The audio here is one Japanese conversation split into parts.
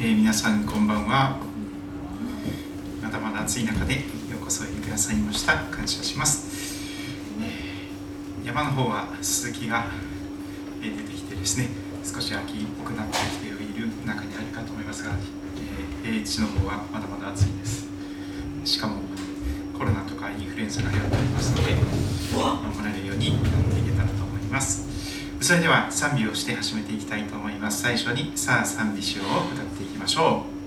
えー、皆さんこんばんは。まだまだ暑い中でようこそおいでくださいました。感謝します、えー、山の方は鈴木が出てきてですね少し秋っぽくなってきている中にあるかと思いますが、えー、平地の方はまだまだ暑いです。しかもコロナとかインフルエンザが流行っておりますので守られるようになっていけたらと思います。それでは賛美をして始めていきたいと思います。最初にさあ賛美しよう。を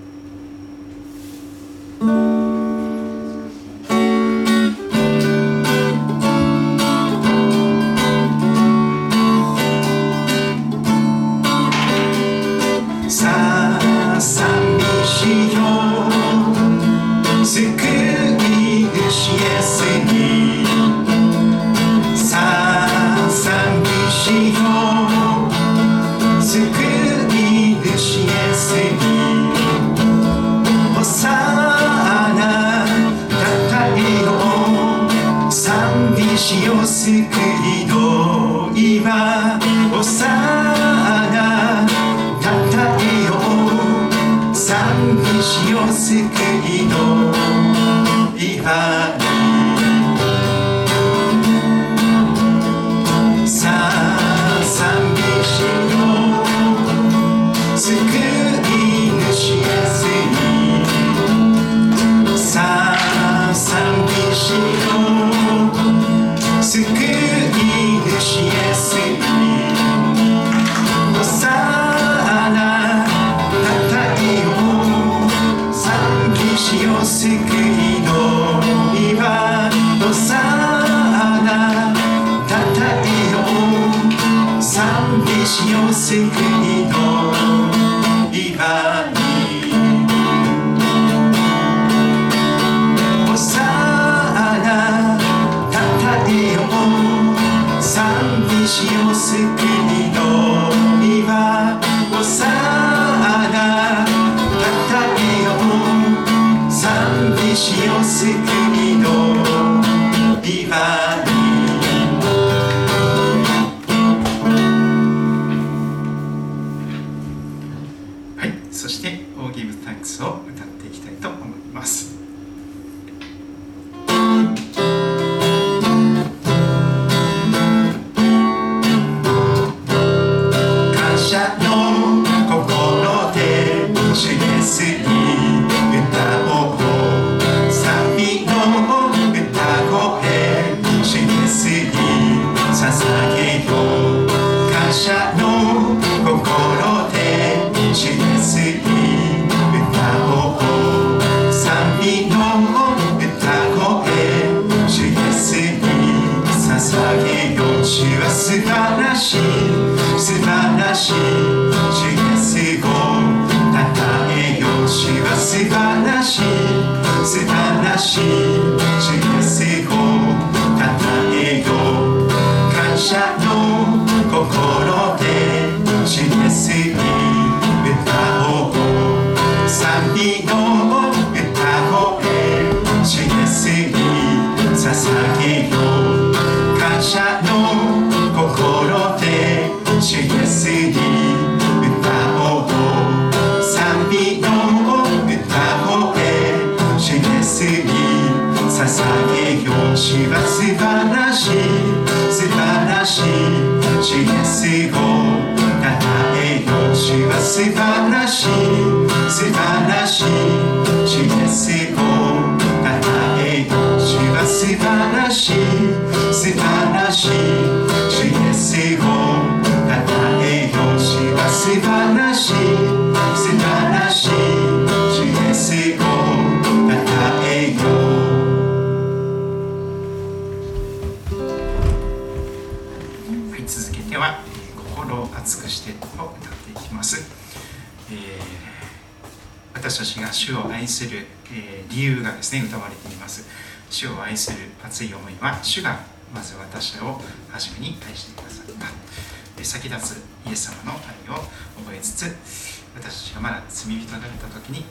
私たちがまだ罪人だった時に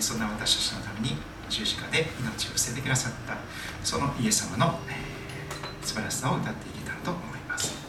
そんな私たちのために十字架で命を捨ててくださったそのイエス様の、えー、素晴らしさを歌っていけたらと思います。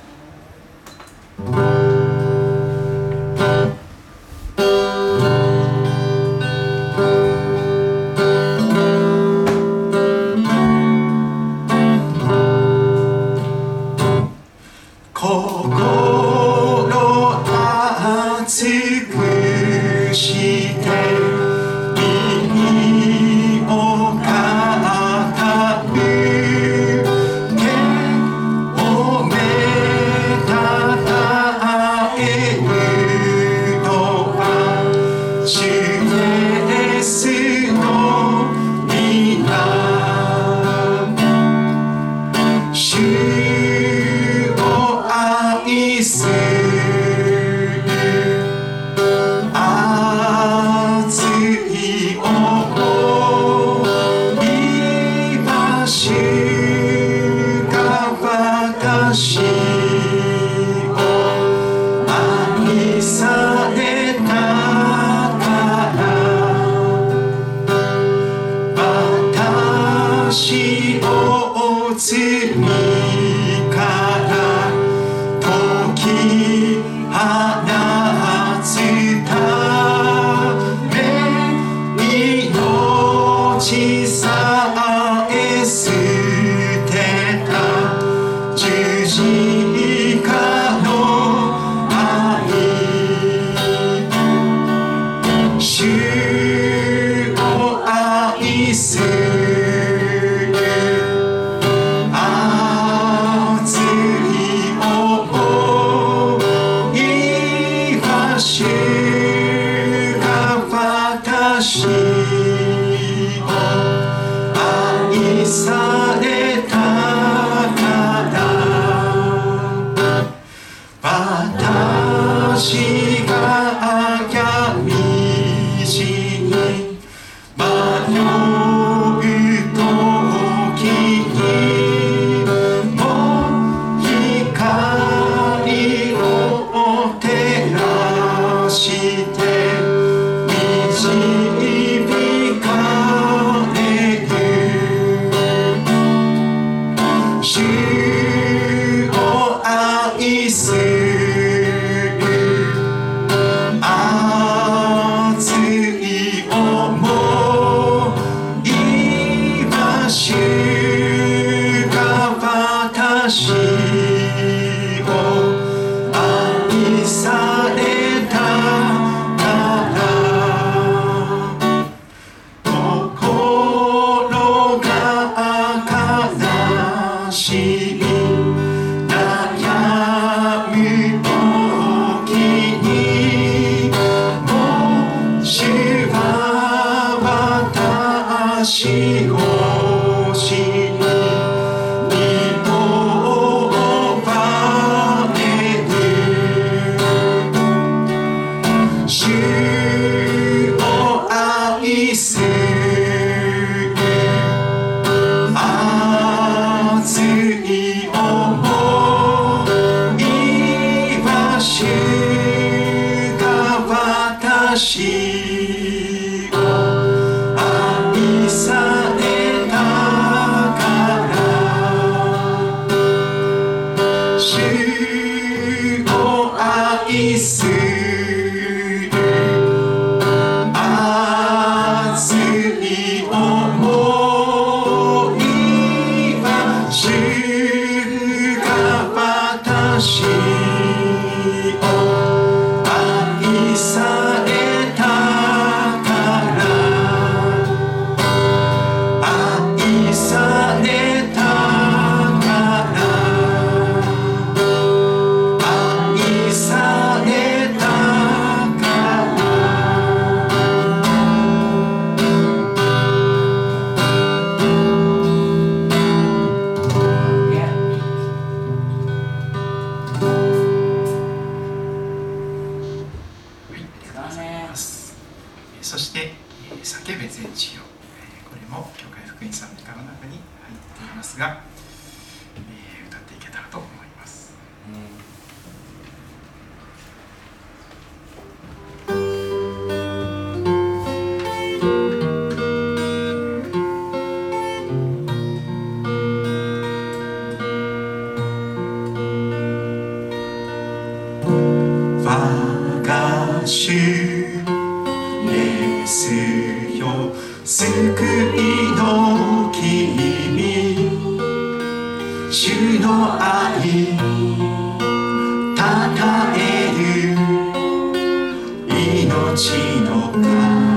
命の川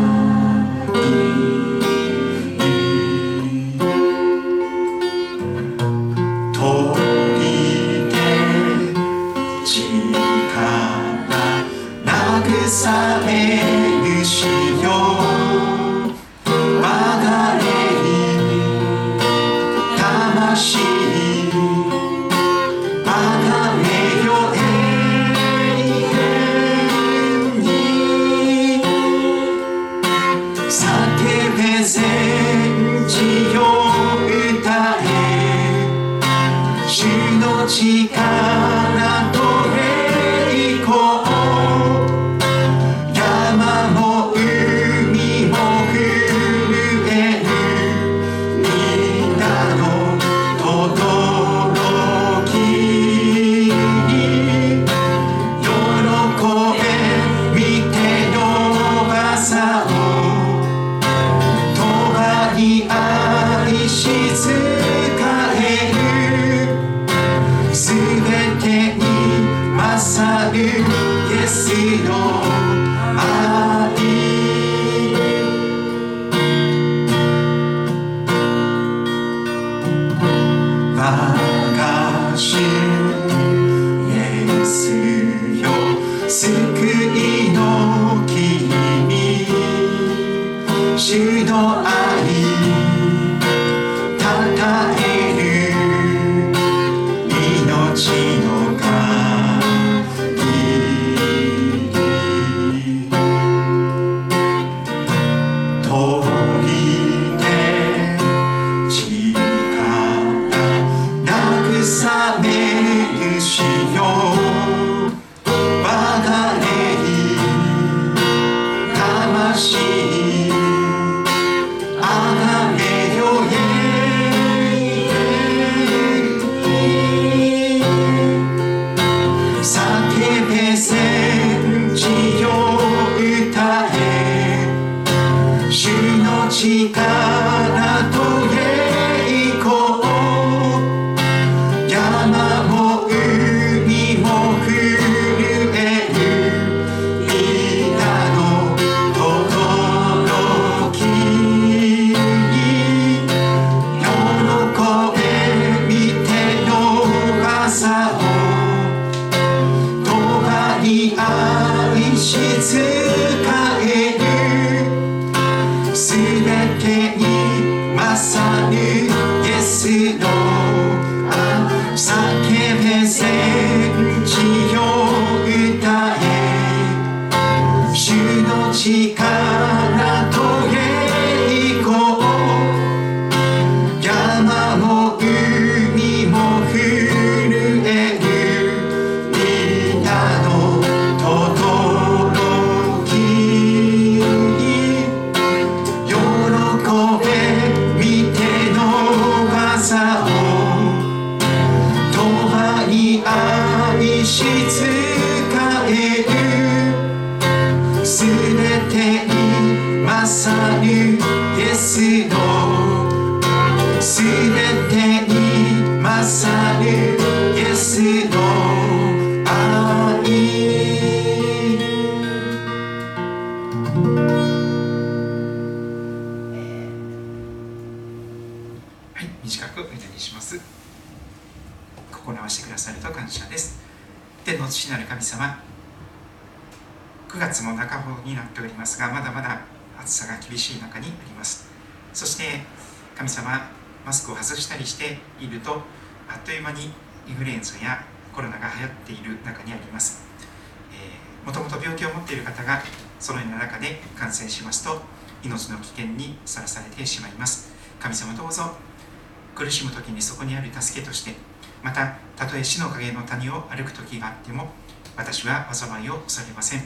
死の影の谷を歩く時があっても私は災いを恐れません。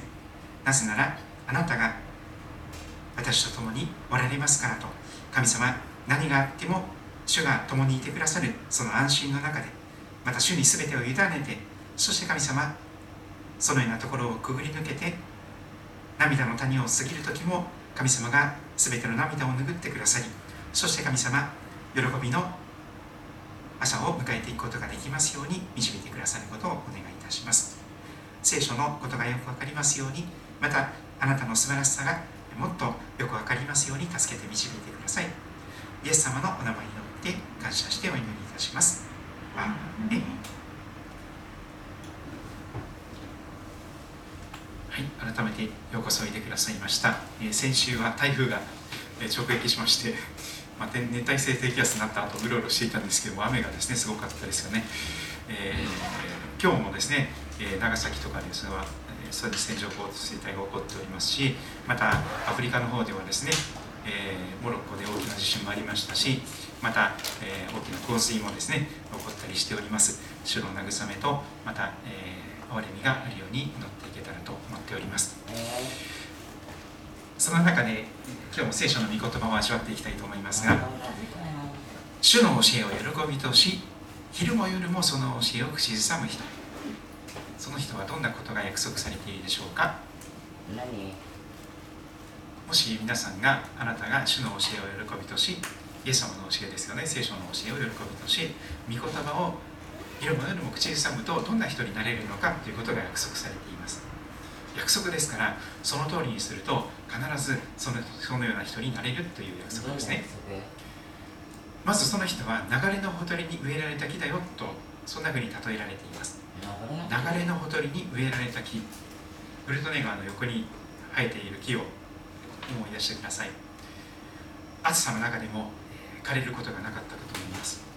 なぜならあなたが私と共におられますからと神様何があっても主が共にいてくださるその安心の中でまた主に全てを委ねてそして神様そのようなところをくぐり抜けて涙の谷を過ぎる時も神様が全ての涙を拭ってくださりそして神様喜びの朝を迎えていくことができますように導いてくださることをお願いいたします。聖書のことがよく分かりますようにまたあなたの素晴らしさがもっとよく分かりますように助けて導いてください。イエス様のお名前によって感謝してお祈りいたします。アーメンはい改めてようこそおいでくださいました、えー、先週は台風が直撃しましてまあ、熱帯性低気圧になった後うろうろしていたんですけども雨がですねすごかったですよね、えー、今日もですね、えー、長崎とかですはそうです線状降水帯が起こっておりますしまたアフリカの方ではですね、えー、モロッコで大きな地震もありましたしまた、えー、大きな洪水もですね起こったりしております。主の慰めとまた、えー、憐れみがあるように祈っていけたらと思っております。その中で今日も聖書の御言葉を味わっていきたいと思いますが主の教えを喜びとし昼も夜もその教えを口ずさむ人。その人はどんなことが約束されているでしょうか？もし皆さんがあなたが主の教えを喜びとしイエス様の教えですよね。聖書の教えを喜びとし御言葉を昼も夜も口ずさむとどんな人になれるのかということが約束されています約束ですからその通りにすると必ずそのそのような人になれるという約束ですね。まずその人は流れのほとりに植えられた木だよとそんなふうに例えられています。流れのほとりに植えられた木。ウルトネ川の横に生えている木を思い出してください。暑さの中でも枯れることがなかったかと思います。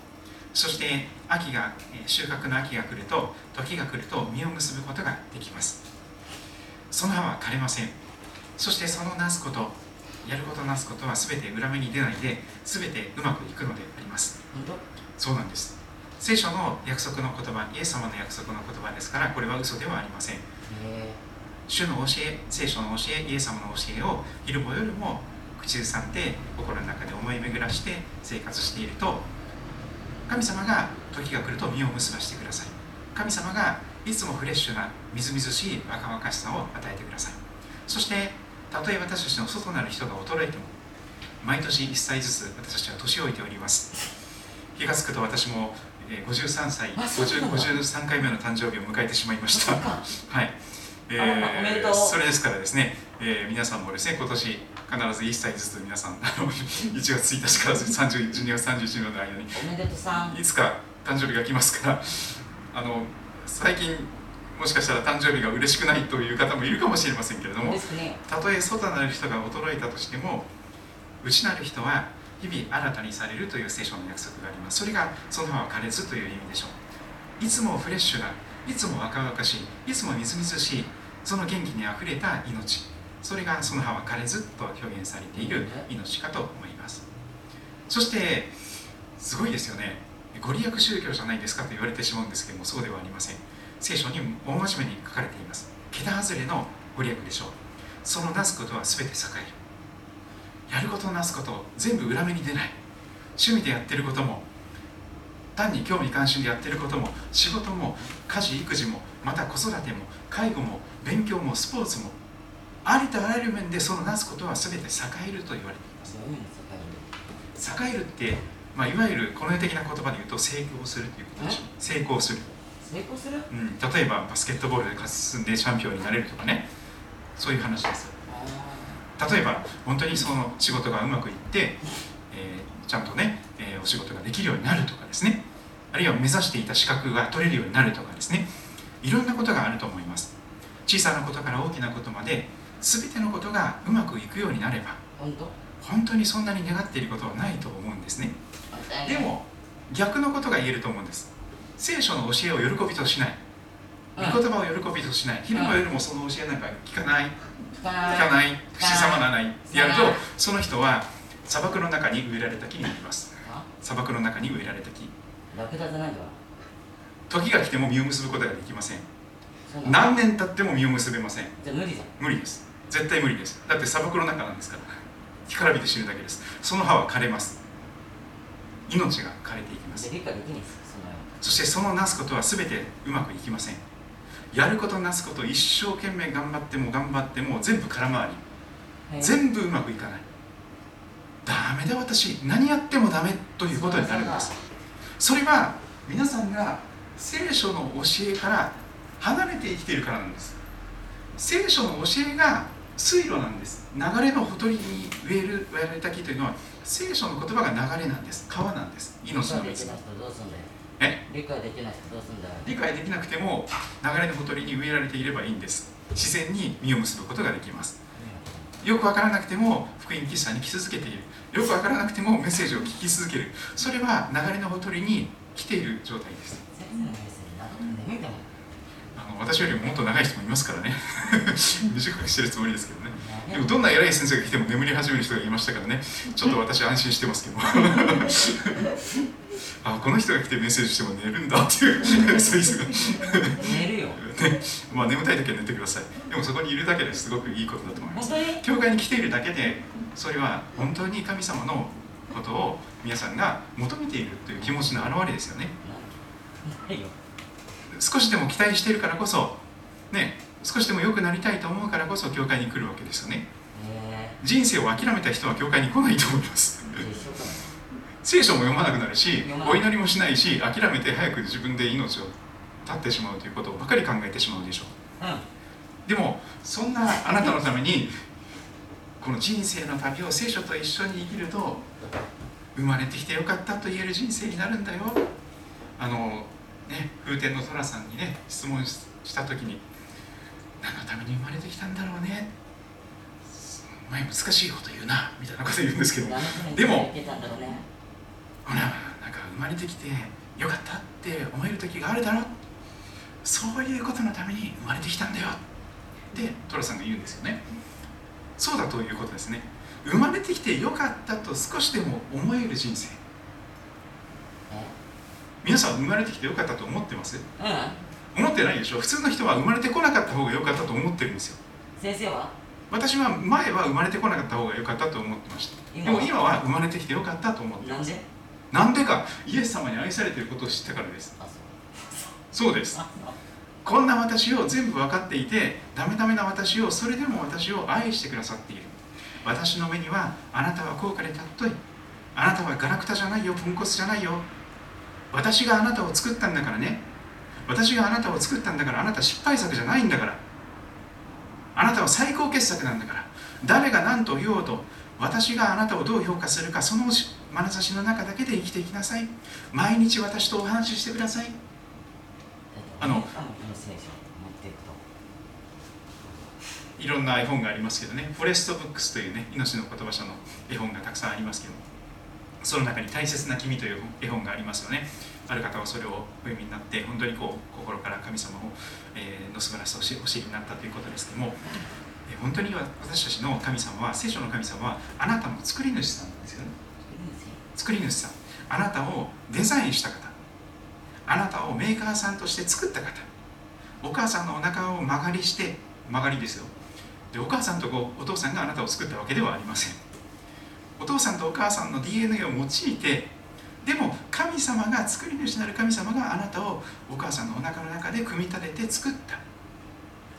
そして秋が収穫の秋が来ると時が来ると実を結ぶことができますその葉は枯れません。そしてそのなすことやることなすことは全て裏目に出ないで全てうまくいくのであります。そうなんです。聖書の約束の言葉イエス様の約束の言葉ですからこれは嘘ではありません。主の教え聖書の教えイエス様の教えを昼も夜も口ずさんで心の中で思い巡らして生活していると神様が時が来ると実を結ばしてください。神様がいつもフレッシュなみずみずしい若々しさを与えてください。そしてたとえ私たちの外なる人が衰えても毎年1歳ずつ私たちは年老いております。気が付くと私もえー、53歳53回目の誕生日を迎えてしまいました。はい、えー、それですからですね、えー、皆さんもですね今年必ず1歳ずつ皆さんあの1月1日から12月31日の間にいつか誕生日が来ますからあの最近もしかしたら誕生日が嬉しくないという方もいるかもしれませんけれども、ね、たとえ外なる人が衰えたとしても内なる人は日々新たにされるという聖書の約束があります。それがその葉は枯れずという意味でしょう。いつもフレッシュないつも若々しい。いつもみずみずしい。その元気にあふれた命。それがその葉は枯れずと表現されている命かと思います。そしてすごいですよねご利益宗教じゃないですかと言われてしまうんですけどもそうではありません。聖書に大真面目に書かれています桁外れのご利益でしょうそのなすことは全て栄えるやることなすこと全部裏目に出ない趣味でやってることも単に興味関心でやってることも仕事も家事育児もまた子育ても介護も勉強もスポーツもありとあらゆる面でそのなすことは全て栄えると言われています。栄えるって、まあ、いわゆるこの世的な言葉で言うと成功するということでしょ成功する。成功する、うん、例えばバスケットボールで勝つんでチャンピオンになれるとかね。そういう話です。例えば本当にその仕事がうまくいって、えー、ちゃんとね、えー、お仕事ができるようになるとかですね。あるいは目指していた資格が取れるようになるとかですね。いろんなことがあると思います。小さなことから大きなことまで全てのことがうまくいくようになれば本当？本当にそんなに願っていることはないと思うんですねでも逆のことが言えると思うんです。聖書の教えを喜びとしない。御言葉を喜びとしない。昼も夜もその教えなんか聞かない。聞かない。口さまらない。ってやるとその人は砂漠の中に植えられた木になります砂漠の中に植えられた木。時が来ても実を結ぶことができません。何年経っても実を結べません。じゃ無理じゃん。無理です。絶対無理です。だって砂漠の中なんですから。干からびて死ぬだけです。その葉は枯れます命が枯れていきます。そしてそのなすことは全てうまくいきません。やることなすこと一生懸命頑張っても頑張っても全部空回り、全部うまくいかない。ダメだ私何やってもダメということになるんです。それは皆さんが聖書の教えから離れて生きているからなんです。聖書の教えが水路なんです。流れのほとりに植える植えられた木というのは聖書の言葉が流れなんです。川なんです。命の水理解できない人どうすんだ理解できない人どうすんだよ。理解できなくても流れのほとりに植えられていればいいんです。自然に実を結ぶことができます。よくわからなくても福音喫茶に来続けている。よくわからなくてもメッセージを聞き続ける。それは流れのほとりに来ている状態です。あの私よりももっと長い人もいますからね。短くしてるつもりですけどねでもどんな偉い先生が来ても眠り始める人がいましたからね。ちょっと私安心してますけど。あこの人が来てメッセージしても寝るんだっていう。そういう人が。寝るよ。ね。まあ眠たい時は寝てください。でもそこにいるだけですごくいいことだと思います。教会に来ているだけでそれは本当に神様のことを皆さんが求めているという気持ちの表れですよね。少しでも期待しているからこそね少しでも良くなりたいと思うからこそ教会に来るわけですよね。え。人生を諦めた人は教会に来ないと思います。聖書も読まなくなるしお祈りもしないし諦めて早く自分で命を絶ってしまうということばかり考えてしまうでしょう。なうん。でもそんなあなたのためにこの人生の旅を聖書と一緒に生きると生まれてきてよかったと言える人生になるんだよ。あのね風天の寅さんにね質問しした時に何のために生まれてきたんだろうね。お前難しいこと言うなみたいなこと言うんですけど。でもほらなんか生まれてきてよかったって思える時があるだろ。そういうことのために生まれてきたんだよ。って寅さんが言うんですよね。そうだということですね。生まれてきてよかったと少しでも思える人生。皆さん生まれてきてよかったと思ってます？え思ってないでしょ？普通の人は生まれてこなかった方が良かったと思ってるんですよ。うん先生は？私は前は生まれてこなかった方が良かったと思ってました。でも今は生まれてきてよかったと思ってます。なんで？なんでか？イエス様に愛されていることを知ったからです。あそう。です。こんな私を全部分かっていてダメダメな私をそれでも私を愛してくださっている。私の目にはあなたは高価で尊い。あなたはガラクタじゃないよポンコツじゃないよ。私があなたを作ったんだからね私があなたを作ったんだからあなた失敗作じゃないんだから。あなたは最高傑作なんだから。誰が何と言おうと私があなたをどう評価するかその眼差しの中だけで生きていきなさい。毎日私とお話ししてください。あのいろんな絵本がありますけどね、フォレストブックスというね、命の言葉書の絵本がたくさんありますけども、その中に大切な君という絵本がありますよね。ある方はそれをお読みになって、本当にこう心から神様を、えの素晴らしさをお知りになったということですけども、え本当に私たちの神様は、聖書の神様は、あなたの作り主さんなんですよね。作り主さん、あなたをデザインした方、あなたをメーカーさんとして作った方、お母さんのお腹を曲がりして、曲がりですよ。でお母さんとお父さんがあなたを作ったわけではありませんお父さんとお母さんの DNA を用いてでも神様が作り主なる神様があなたをお母さんのお腹の中で組み立てて作った。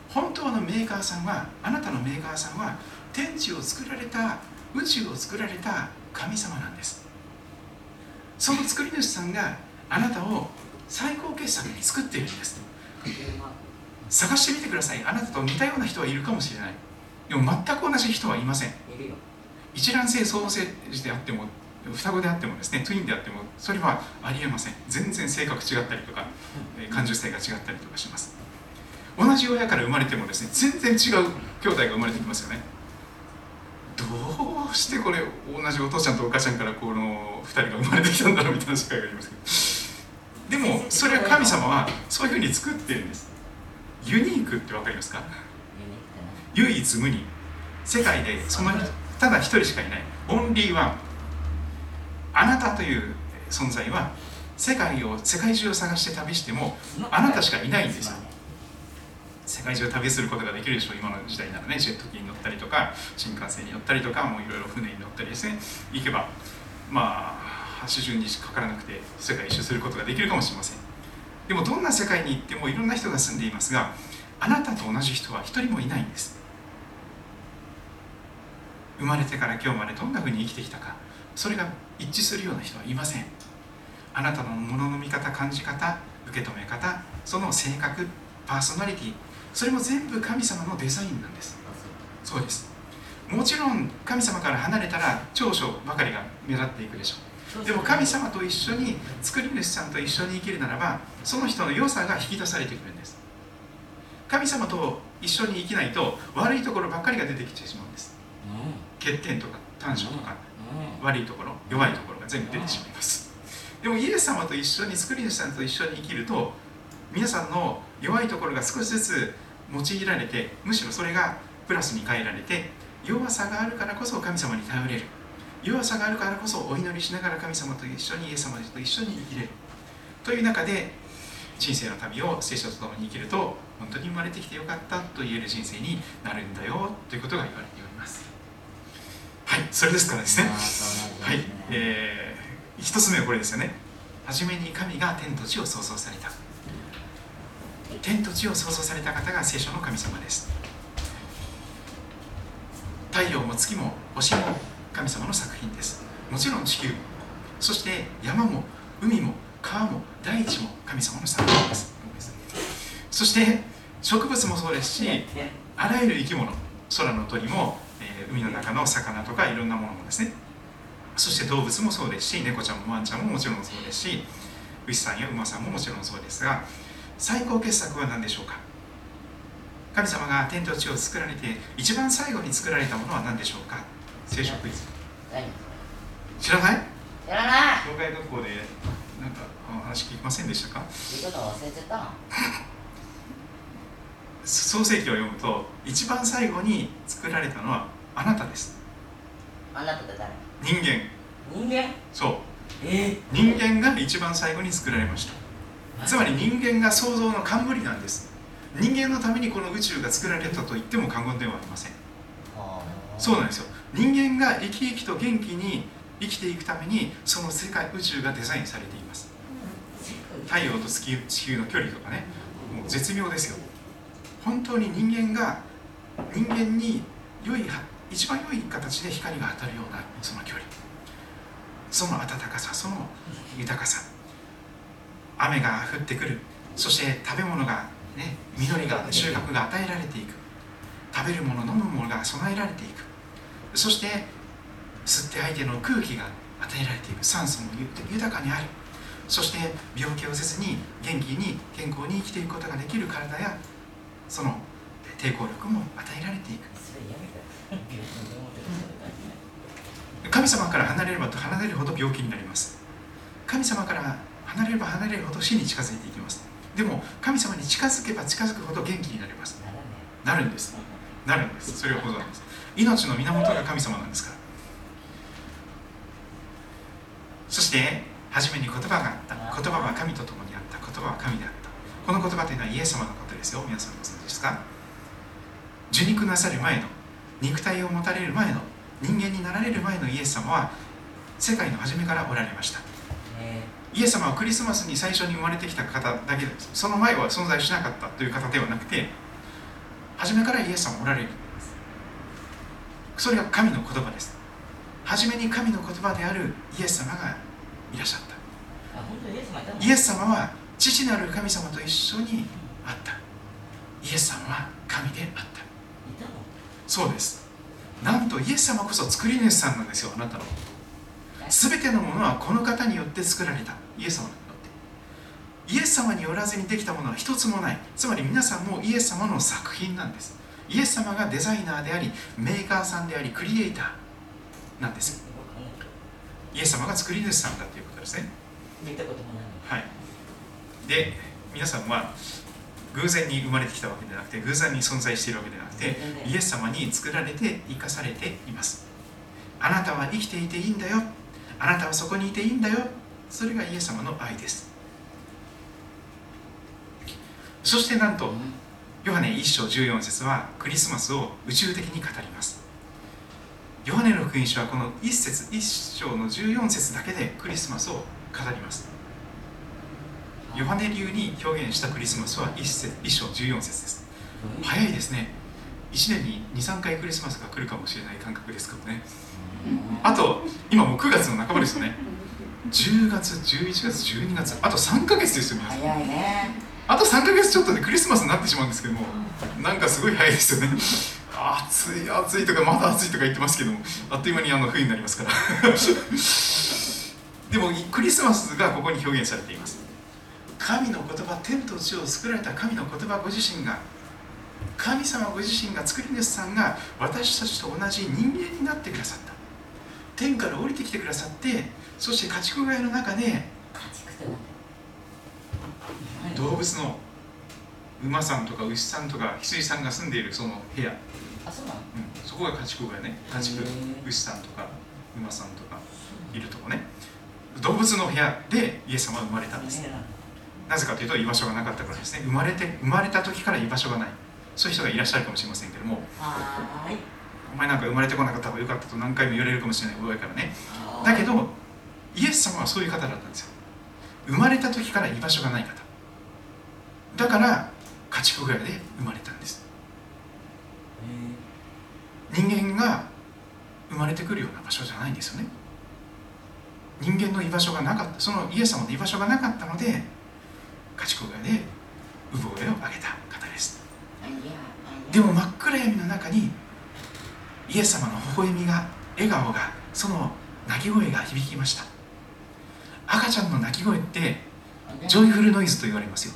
本当のメーカーさんはあなたのメーカーさんは天地を作られた宇宙を作られた神様なんです。その作り主さんがあなたを最高傑作に作っているんです。探してみてください。あなたと似たような人はいるかもしれない。でも全く同じ人はいません。一卵性双性児であっても双子であってもですねトゥインであってもそれはありえません。全然性格違ったりとかえー感受性が違ったりとかします。同じ親から生まれてもですね全然違う兄弟が生まれてきますよね。どうしてこれ同じお父ちゃんとお母ちゃんからこの2人が生まれてきたんだろうみたいな世界がありますけど。でもそれは神様はそういうふうに作ってるんです。ユニークって分かりますか？唯一無二。世界でそのただ一人しかいない。オンリーワンあなたという存在は世界を世界中を探して旅してもあなたしかいないんですよ。世界中を旅することができるでしょう。今の時代ならねジェット機に乗ったりとか新幹線に乗ったりとかもういろいろ船に乗ったりですね行けばまあ80日かからなくて世界一周することができるかもしれません。でもどんな世界に行ってもいろんな人が住んでいますがあなたと同じ人は一人もいないんです。生まれてから今日までどんなふうに生きてきたか。それが一致するような人はいません。あなたのものの見方感じ方受け止め方その性格パーソナリティそれも全部神様のデザインなんです。あそうです。もちろん神様から離れたら長所ばかりが目立っていくでしょう。でも神様と一緒に作り主さんと一緒に生きるならばその人の良さが引き出されてくるんです。神様と一緒に生きないと悪いところばっかりが出てきてしまう欠点とか短所とか、悪いところ弱いところが全部出てしまいます。でもイエス様と一緒に作り主さんと一緒に生きると皆さんの弱いところが少しずつ用いられてむしろそれがプラスに変えられて弱さがあるからこそ神様に頼れる。弱さがあるからこそお祈りしながら神様と一緒にイエス様と一緒に生きれる。という中で人生の旅を聖書と共に生きると本当に生まれてきてよかったと言える人生になるんだよということが言われておりますはいそれですからですね。はいえー、一つ目はこれですよね。初めに神が天と地を創造された。天と地を創造された方が聖書の神様です。太陽も月も星も神様の作品です。もちろん地球もそして山も海も川も大地も神様の作品です。そして植物もそうですしあらゆる生き物空の鳥も、えー、海の中の魚とかいろんなものもですね。そして動物もそうですし猫ちゃんもワンちゃんももちろんそうですし牛さんや馬さんももちろんそうですが最高傑作は何でしょうか？神様が天と地を作られて一番最後に作られたものは何でしょうか？聖書クイズ。知らない？知らない。教会学校でなんか話聞きませんでしたか？創世記を読むと一番最後に作られたのはあなたです。あなたって誰？人間。人間？そう、え？ー、人間が一番最後に作られました。つまり人間が創造の冠なんです。人間のためにこの宇宙が作られたと言っても過言ではありません。そうなんですよ。人間が生き生きと元気に生きていくためにその世界宇宙がデザインされています。太陽と地球の距離とかね。もう絶妙ですよ。本当に人間が人間に良い一番良い形で光が当たるようなその距離。その暖かさその豊かさ。雨が降ってくる。そして食べ物がね緑が収穫が与えられていく。食べるもの飲むものが備えられていく。そして吸って相手の空気が与えられていく。酸素も豊かにある。そして病気をせずに元気に健康に生きていくことができる体やその抵抗力も与えられていく。神様から離れればと離れるほど病気になります。神様から離れれば離れるほど死に近づいていきます。でも神様に近づけば近づくほど元気になります。なるんです。なるんです。それほどなんです。命の源が神様なんですから。そして初めに言葉があった。言葉は神と共にあった。言葉は神であった。この言葉というのはイエス様のことですよ。皆さんご存知ですか？受肉なさる前の。肉体を持たれる前の人間になられる前のイエス様は世界の初めからおられました。イエス様はクリスマスに最初に生まれてきた方だけです。その前は存在しなかったという方ではなくて初めからイエス様おられるそれが神の言葉です。初めに神の言葉であるイエス様がいらっしゃった。イエス様は父なる神様と一緒にあった。イエス様は神であったそうです。なんとイエス様こそ作り主さんなんですよあなたの全てのものはこの方によって作られた。イエス様によって。イエス様によらずにできたものは一つもない。つまり皆さんもイエス様の作品なんです。イエス様がデザイナーでありメーカーさんでありクリエイターなんです。イエス様が作り主さんだということですね。はい。で皆さんは偶然に生まれてきたわけではなくて偶然に存在しているわけではなくてイエス様に作られて生かされています。あなたは生きていていいんだよ。あなたはそこにいていいんだよ。それがイエス様の愛です。そしてなんとヨハネ1章14節はクリスマスを宇宙的に語ります。ヨハネの福音書はこの1節1章の14節だけでクリスマスを語りますヨハネ流に表現したクリスマスは 1, 節1章14節です。早いですね。1年に23回クリスマスが来るかもしれない感覚ですからね。あと今もう9月の半ばですよね。10月11月12月あと3か月ですよ皆さん。早いね。あと3か月ちょっとでクリスマスになってしまうんですけどもなんかすごい早いですよね。暑い暑いとかまだ暑いとか言ってますけどもあっという間にあの冬になりますから。でもクリスマスがここに表現されています神の言葉天と地を作られた神の言葉ご自身が神様ご自身が作り主さんが私たちと同じ人間になってくださった。天から降りてきてくださってそして家畜小屋の中で動物の馬さんとか牛さんとか羊さんが住んでいるその部屋、あそうなの？うん、そこが家畜小屋ね。家畜牛さんとか馬さんとかいるとこね。動物の部屋でイエス様は生まれたんです。ねなぜかというと居場所がなかったからですね。生まれて生まれた時から居場所がない。そういう人がいらっしゃるかもしれませんけども。はーい。お前なんか生まれてこなかった方がよかったと何回も言われるかもしれない。親からね。だけどイエス様はそういう方だったんですよ。生まれた時から居場所がない方。だから家畜小屋で生まれたんです。人間が生まれてくるような場所じゃないんですよね。人間の居場所がなかった。そのイエス様の居場所がなかったので家畜小屋で産声を上げた方です。でも真っ暗闇の中にイエス様の微笑みが笑顔がその鳴き声が響きました。赤ちゃんの鳴き声ってジョイフルノイズと言われますよ。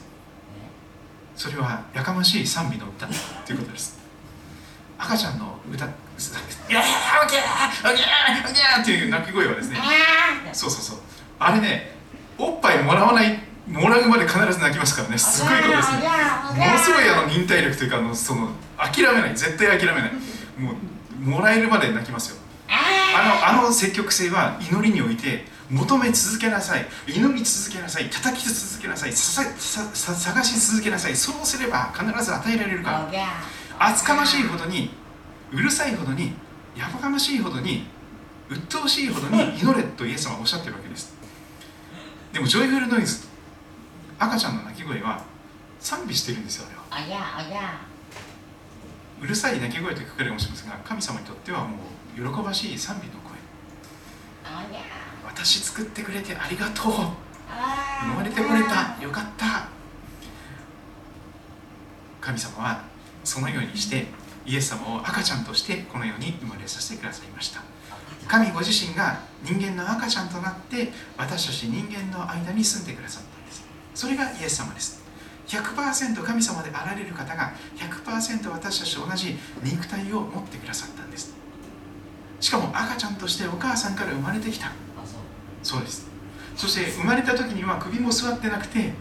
それはやかましい賛美の歌ということです。赤ちゃんの歌「いやーオッケーオッケーオッケー」っていう鳴き声はですねあそうそうそう。あれねおっぱいもらわないもらうまで必ず泣きますからね。すごいことですね。ものすごいあの忍耐力というかあのその諦めない絶対諦めない。もうもらえるまで泣きますよ。あのあの積極性は祈りにおいて求め続けなさい。祈り続けなさい。叩き続けなさい。さささ探し続けなさい。そうすれば必ず与えられるから。厚かましいほどにうるさいほどにやばかましいほどに鬱陶しいほどに祈れとイエス様はおっしゃってるわけです。でもジョイフルノイズ赤ちゃんの泣き声は賛美してるんですよあれは。あやあや。うるさい鳴き声と聞かもしれませんが神様にとってはもう喜ばしい賛美の声。あや。私作ってくれてありがとう。あ生まれてこれた。よかった。神様はそのようにしてイエス様を赤ちゃんとしてこの世に生まれさせてくださいました。神ご自身が人間の赤ちゃんとなって私たち人間の間に住んでくださったそれがイエス様です。100%神様であられる方が100%私たちと同じ肉体を持ってくださったんです。しかも赤ちゃんとしてお母さんから生まれてきた。そうです。そして生まれた時には首も座ってなくて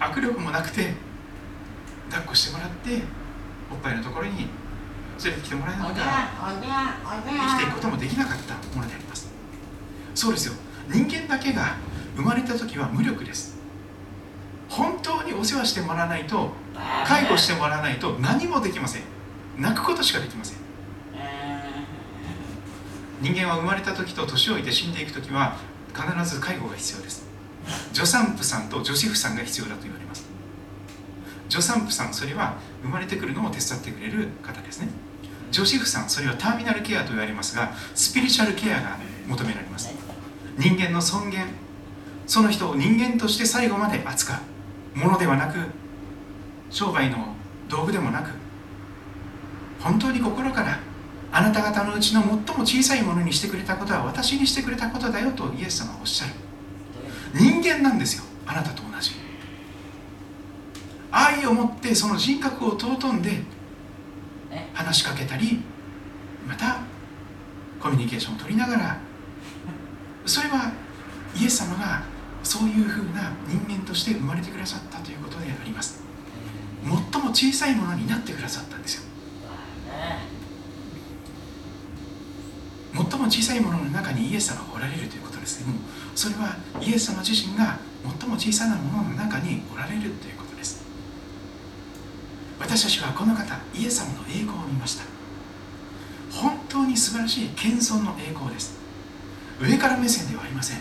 握力もなくて抱っこしてもらっておっぱいのところに連れてきてもらえなかった。生きていくこともできなかったものであります。そうですよ。人間だけが生まれた時は無力です。にお世話してもらわないと介護してもらわないと何もできません。泣くことしかできません。人間は生まれた時と年老いて死んでいく時は必ず介護が必要です。助産婦さんと女子婦さんが必要だと言われます。助産婦さんそれは生まれてくるのを手伝ってくれる方ですね。女子婦さんそれはターミナルケアと言われますがスピリチュアルケアが求められます。人間の尊厳。その人を人間として最後まで扱うものではなく商売の道具でもなく本当に心からあなた方のうちの最も小さいものにしてくれたことは私にしてくれたことだよとイエス様はおっしゃる。人間なんですよあなたと同じ。愛を持ってその人格を尊んで話しかけたりまたコミュニケーションを取りながらそれはイエス様がそういうふうな人間として生まれてくださったということであります。最も小さいものになってくださったんですよ。最も小さいものの中にイエス様がおられるということですけどもそれはイエス様自身が最も小さなものの中におられるということです。私たちはこの方イエス様の栄光を見ました。本当に素晴らしい謙遜の栄光です。上から目線ではありません。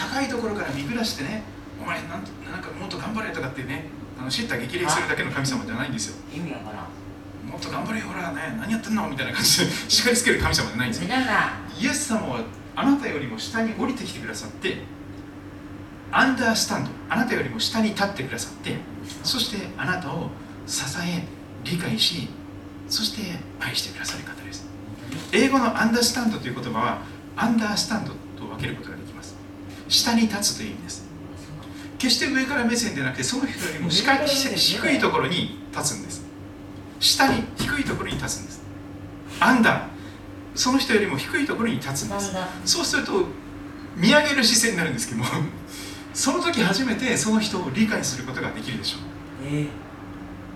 高いところから見下してねお前なんとなんかもっと頑張れとかってねあの叱咤激励するだけの神様じゃないんですよ。意味わからん。もっと頑張れよほらね何やってんの？みたいな感じで 叱りつける神様じゃないんですよ。イエス様はあなたよりも下に降りてきてくださってアンダースタンドあなたよりも下に立ってくださってそしてあなたを支え理解しそして愛してくださる方です。英語のアンダースタンドという言葉はアンダースタンドと分けることができます下に立つという意味です。決して上から目線でなくてその人よりも低いところに立つんです。下に低いところに立つんです。アンダーその人よりも低いところに立つんです。そうすると見上げる視線になるんですけどもその時初めてその人を理解することができるでしょう、えー、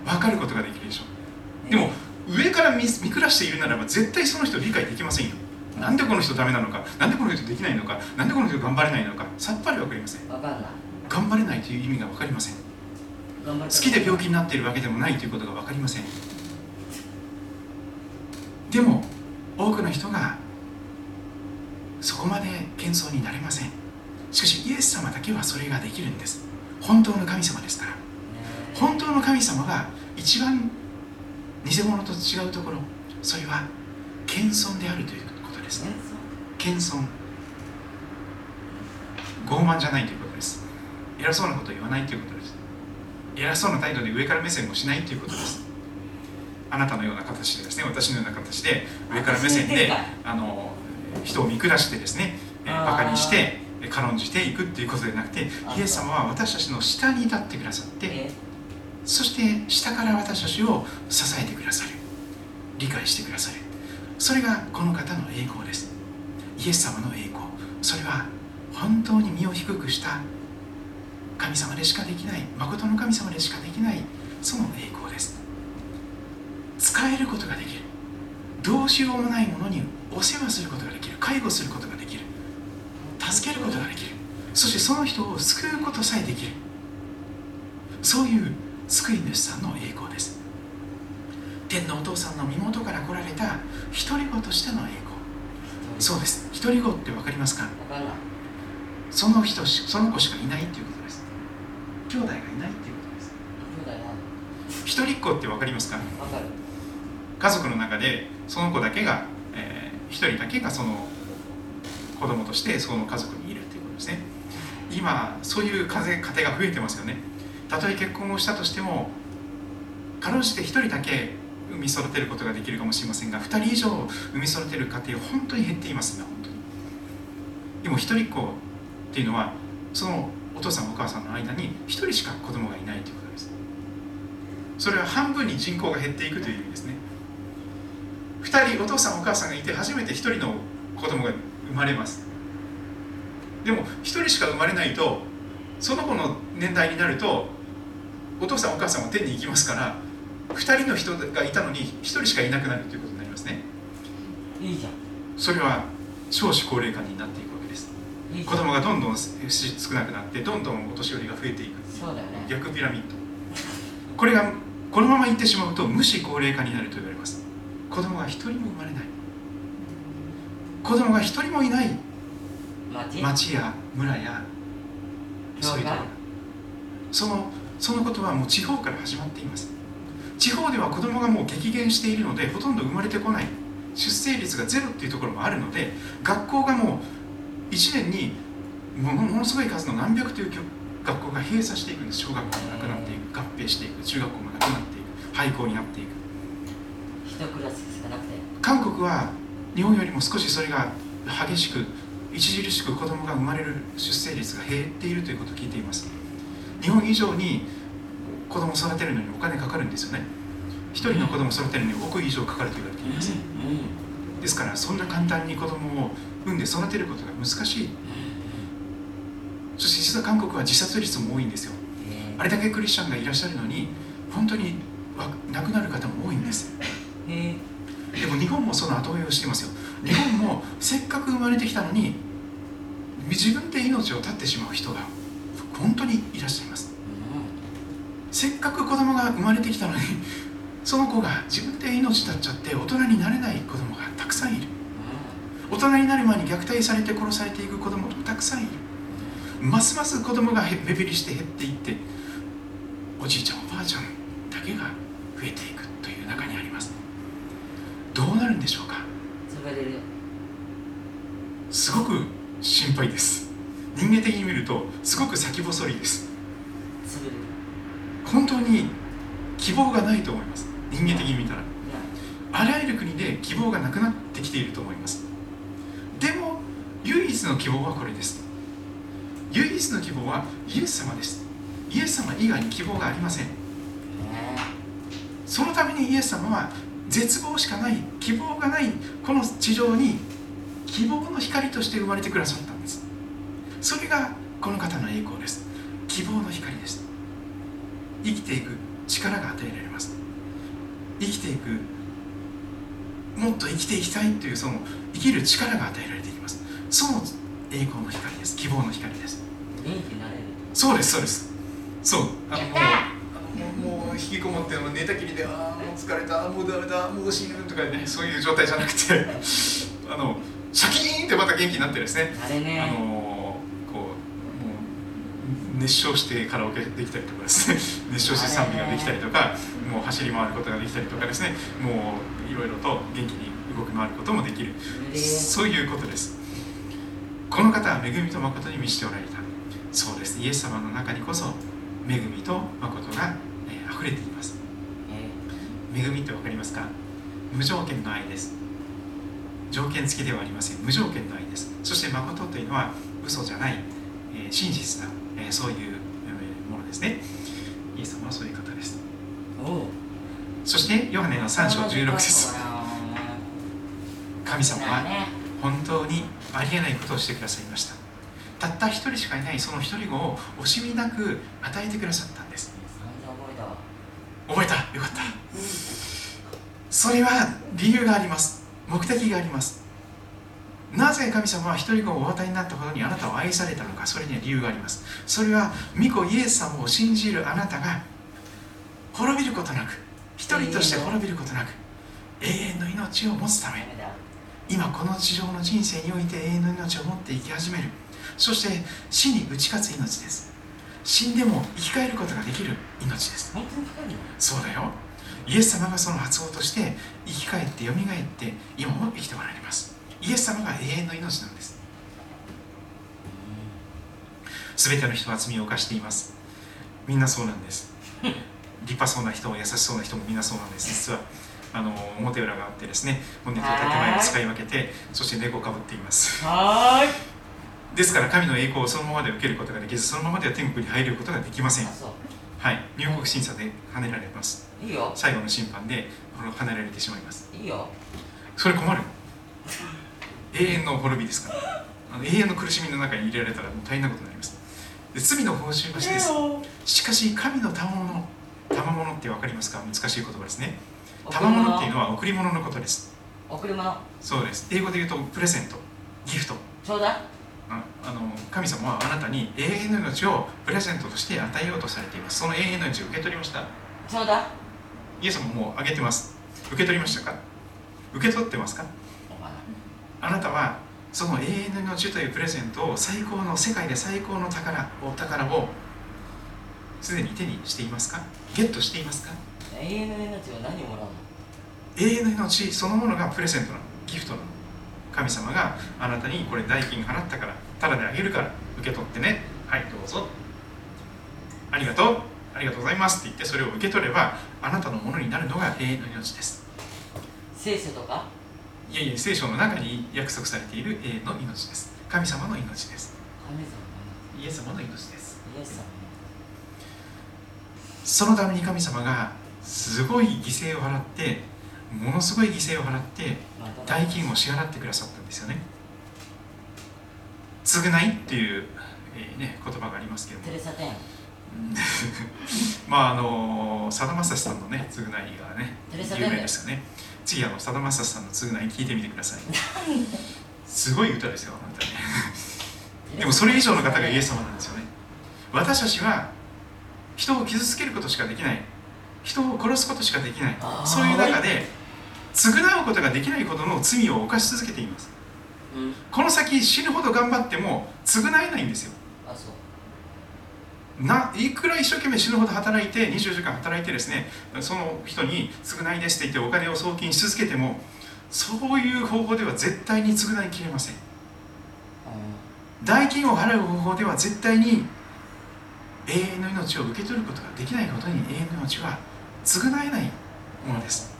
分かることができるでしょう、でも上から見見下しているならば絶対その人を理解できませんよなんでこの人ダメなのかなんでこの人できないのかなんでこの人頑張れないのかさっぱり分かりません。頑張れないという意味が分かりません。好きで病気になっているわけでもないということが分かりません。でも多くの人がそこまで謙遜になれません。しかしイエス様だけはそれができるんです。本当の神様ですから。本当の神様が一番偽物と違うところそれは謙遜であるという。ことですね。謙遜。傲慢じゃないということです。偉そうなことを言わないということです。偉そうな態度で上から目線をしないということです。あなたのような形でですね。私のような形で上から目線であの人を見下してですねバカにして軽んじていくっていうことでなくてイエス様は私たちの下に立ってくださってそして下から私たちを支えてくださる。理解してくださるそれがこの方の栄光です。イエス様の栄光。それは本当に身を低くした神様でしかできない誠の神様でしかできないその栄光です。使えることができる。どうしようもないものにお世話することができる。介護することができる。助けることができる。そしてその人を救うことさえできる。そういう救い主さんの栄光天のお父さんの身元から来られた独り子としての栄光。そうです。独り子って分かりますか？その人その子しかいないっていうことです。兄弟がいないっていうことです。一人っ子って分かりますか？家族の中でその子だけが、えー、一人だけがその子供としてその家族にいるっていうことですね。今そういう家庭が増えてますよね。たとえ結婚をしたとしてもかろうじて1人だけ産み育てることができるかもしれませんが2人以上産み育てる家庭本当に減っていますね本当に。でも一人っ子っていうのはそのお父さんお母さんの間に1人しか子供がいないということです。それは半分に人口が減っていくという意味ですね。2人お父さんお母さんがいて初めて1人の子供が生まれます。でも1人しか生まれないとその子の年代になるとお父さんお母さんは天に行きますから2人の人がいたのに1人しかいなくなるということになりますね。いいじゃん。それは少子高齢化になっていくわけです。子供がどんどん少なくなってどんどんお年寄りが増えていく。そうだよね。逆ピラミッド。これがこのままいってしまうと無視高齢化になると言われます。子供が一人も生まれない。子供が一人もいない。町？や村やそういうところ。そのそのことはもう地方から始まっています地方では子供がもう激減しているのでほとんど生まれてこない。出生率がゼロっていうところもあるので学校がもう1年にものすごい数の何百という学校が閉鎖していくんです。小学校もなくなっていく。合併していく。中学校もなくなっていく。廃校になっていく。一クラスしかなくて。韓国は日本よりも少しそれが激しく著しく子供が生まれる出生率が減っているということを聞いています。日本以上に子供を育てるのにお金かかるんですよね。一人の子供を育てるのに億以上かかると言われています。ですからそんな簡単に子供を産んで育てることが難しい。そして実は韓国は自殺率も多いんですよ。あれだけクリスチャンがいらっしゃるのに本当に亡くなる方も多いんです。でも日本もその後追いをしていますよ。日本もせっかく生まれてきたのに自分で命を絶ってしまう人が本当にいらっしゃいます、せっかく子供が生まれてきたのにその子が自分で命絶っちゃって大人になれない子供がたくさんいる、大人になる前に虐待されて殺されていく子供もたくさんいる。ますます子供が目減りして減っていっておじいちゃんおばあちゃんだけが増えていくという中にあります。どうなるんでしょうか？すごく心配です。人間的に見るとすごく先細りです本当に希望がないと思います。人間的に見たら。あらゆる国で希望がなくなってきていると思います。でも唯一の希望はこれです。唯一の希望はイエス様です。イエス様以外に希望がありません。そのためにイエス様は絶望しかない希望がないこの地上に希望の光として生まれてくださったんです。それがこの方の栄光です。希望の光です生きていく力が与えられます。生きていくもっと生きていきたいというその生きる力が与えられていきます。その栄光の光です。希望の光です。元気になれるそうですそうです。そう。あのもうあのもう引きこもって寝たきりでああもう疲れた。もうダメだ。もう死ぬとかねそういう状態じゃなくて。あのシャキーンってまた元気になってですね。あれね。あの熱唱してカラオケできたりとかですね。熱唱して賛美ができたりとかもう走り回ることができたりとかですね。もういろいろと元気に動き回ることもできる。そういうことです。この方は恵みと誠に満ちておられた。そうです。イエス様の中にこそ恵みと誠が、えー、溢れています。え恵みって分かりますか？無条件の愛です。条件付きではありません。無条件の愛です。そして誠というのは嘘じゃない、えー真実な、えーそういう、えーものですね。イエス様はそういう方です。そしてヨハネの3章16節。神様はね。本当にありえないことをしてくださいました。たった一人しかいないその一人子を惜しみなく与えてくださったんです。覚えた？よかった。それは理由があります。目的がありますなぜ神様は一人子をお与えになったほどにあなたを愛されたのかそれには理由があります。それは御子イエス様を信じるあなたが滅びることなく一人として滅びることなく永遠の命を持つため。今この地上の人生において永遠の命を持って生き始める。そして死に打ち勝つ命です。死んでも生き返ることができる命です。本当に深いのそうだよ。イエス様がその発音として生き返ってよみがえって今も生きておられます。イエス様が永遠の命なんです。全ての人は罪を犯しています。みんなそうなんです。立派そうな人も優しそうな人もみんなそうなんです。実はあの表裏があってですね骨と建前を使い分けてそして猫をかぶっています。はーい。ですから神の栄光をそのままで受けることができずそのままでは天国に入ることができません。はい。入国審査で跳ねられます。ういいよ。最後の審判であの跳ねられてしまいます。いいよ。それ困る永遠の滅びですから。あの永遠の苦しみの中に入れられたらもう大変なことになります。で罪の報酬は死です。しかし神の賜物賜物って分かりますか？難しい言葉ですね。賜物っていうのは贈り物のことです。贈り物？そうです。英語で言うとプレゼント。ギフト。ちょうだ。いああの神様はあなたに永遠の命をプレゼントとして与えようとされています。その永遠の命を受け取りました。ちょうだ。いイエス様もうあげてます。受け取りましたか？受け取ってますか？あなたはその永遠の命というプレゼントを最高の世界で最高の宝お宝をすでに手にしていますか？ゲットしていますか？永遠の命は何をもらうの？永遠の命そのものがプレゼントなの？ギフトなの？神様があなたにこれ代金払ったからタダであげるから受け取ってね。はいどうぞ。ありがとう。ありがとうございますって言ってそれを受け取ればあなたのものになるのが永遠の命です。聖書とか？いやいや聖書の中に約束されている永遠の命です。神様の命です。神様イエス様の命です。そのために神様がすごい犠牲を払ってものすごい犠牲を払って代金を支払ってくださったんですよね。償いっていう、えーね、言葉がありますけども。まああのさだまさしさんのね償いがね有名ですよね次あのさだまさしさんの償い聞いてみてください。すごい歌ですよ本当に。ねでもそれ以上の方がイエス様なんですよね。私たちは人を傷つけることしかできない。人を殺すことしかできない。そういう中で償うことができないほどの罪を犯し続けています。うん。この先死ぬほど頑張っても償えないんですよないくら一生懸命死ぬほど働いて24時間働いてですねその人に償いですって言ってお金を送金し続けてもそういう方法では絶対に償いきれません。代金を払う方法では絶対に永遠の命を受け取ることができないことに永遠の命は償えないものです。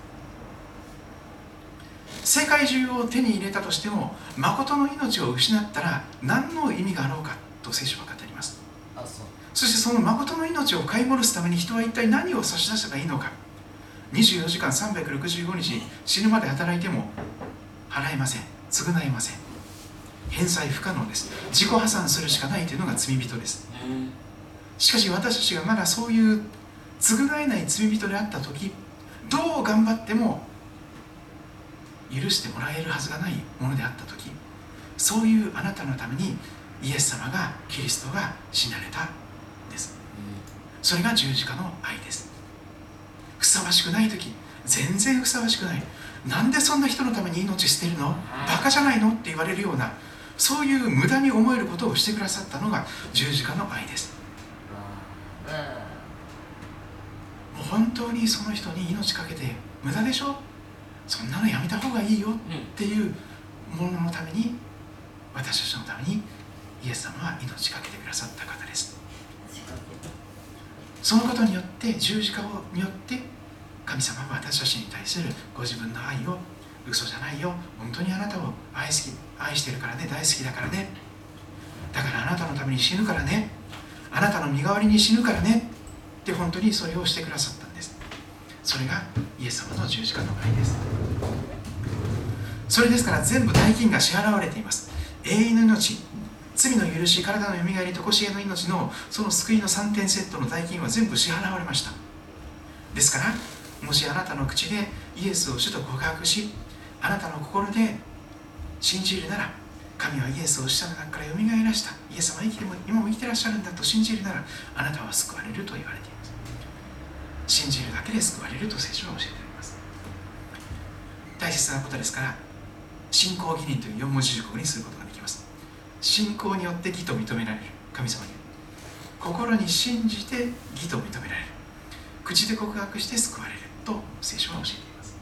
世界中を手に入れたとしても誠の命を失ったら何の意味があろうかと聖書は語そしてその誠の命を買い戻すために人は一体何を差し出せばいいのか。24時間365日死ぬまで働いても払えません。償えません。返済不可能です。自己破産するしかないというのが罪人です。うんしかし私たちがまだそういう償えない罪人であった時どう頑張っても許してもらえるはずがないものであった時そういうあなたのためにイエス様がキリストが死なれたそれが十字架の愛です。ふさわしくない時全然ふさわしくない。なんでそんな人のために命捨てるの？バカじゃないの？って言われるようなそういう無駄に思えることをしてくださったのが十字架の愛です。もう本当にその人に命かけて無駄でしょ？そんなのやめた方がいいよ。っていうもののために私たちのためにイエス様は命かけてくださった方ですそのことによって十字架によって神様は私たちに対するご自分の愛を嘘じゃないよ本当にあなたを愛好き愛してるからね大好きだからね。だからあなたのために死ぬからね。あなたの身代わりに死ぬからね。って本当にそれをしてくださったんです。それがイエス様の十字架の愛です。それですから全部代金が支払われています。永遠の命。罪の許し体のよみがえりとこしえの命のその救いの3点セットの代金は全部支払われました。ですからもしあなたの口でイエスを主と告白しあなたの心で信じるなら神はイエスを死者の中からよみがえらしたイエス様は生きても今も生きてらっしゃるんだと信じるならあなたは救われると言われています。信じるだけで救われると聖書は教えております。大切なことですから信仰義人という四文字熟語にすることが信仰によって義と認められる。神様に心に信じて義と認められる。口で告白して救われると聖書は教えています。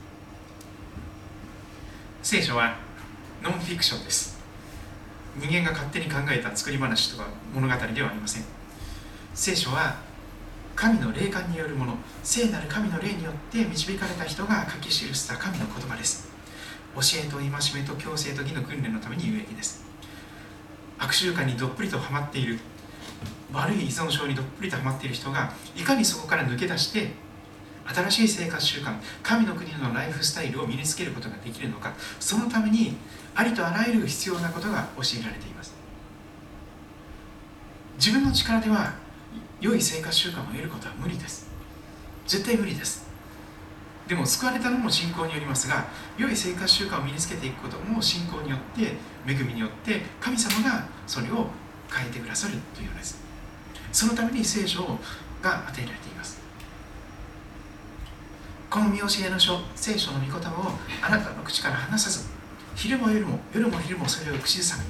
聖書はノンフィクションです。人間が勝手に考えた作り話とか物語ではありません。聖書は神の霊感によるもの聖なる神の霊によって導かれた人が書き記した神の言葉です。教えと戒めと強制と義の訓練のために有益です。悪習慣にどっぷりとはまっている悪い依存症にどっぷりとはまっている人がいかにそこから抜け出して新しい生活習慣神の国のライフスタイルを身につけることができるのかそのためにありとあらゆる必要なことが教えられています。自分の力では良い生活習慣を得ることは無理です。絶対無理です。でも救われたのも信仰によりますが良い生活習慣を身につけていくことも信仰によって恵みによって神様がそれを変えてくださるというのです。そのために聖書が与えられています。この見教えの書聖書の御言葉をあなたの口から離さず昼も夜も夜も昼もそれを口ずさみ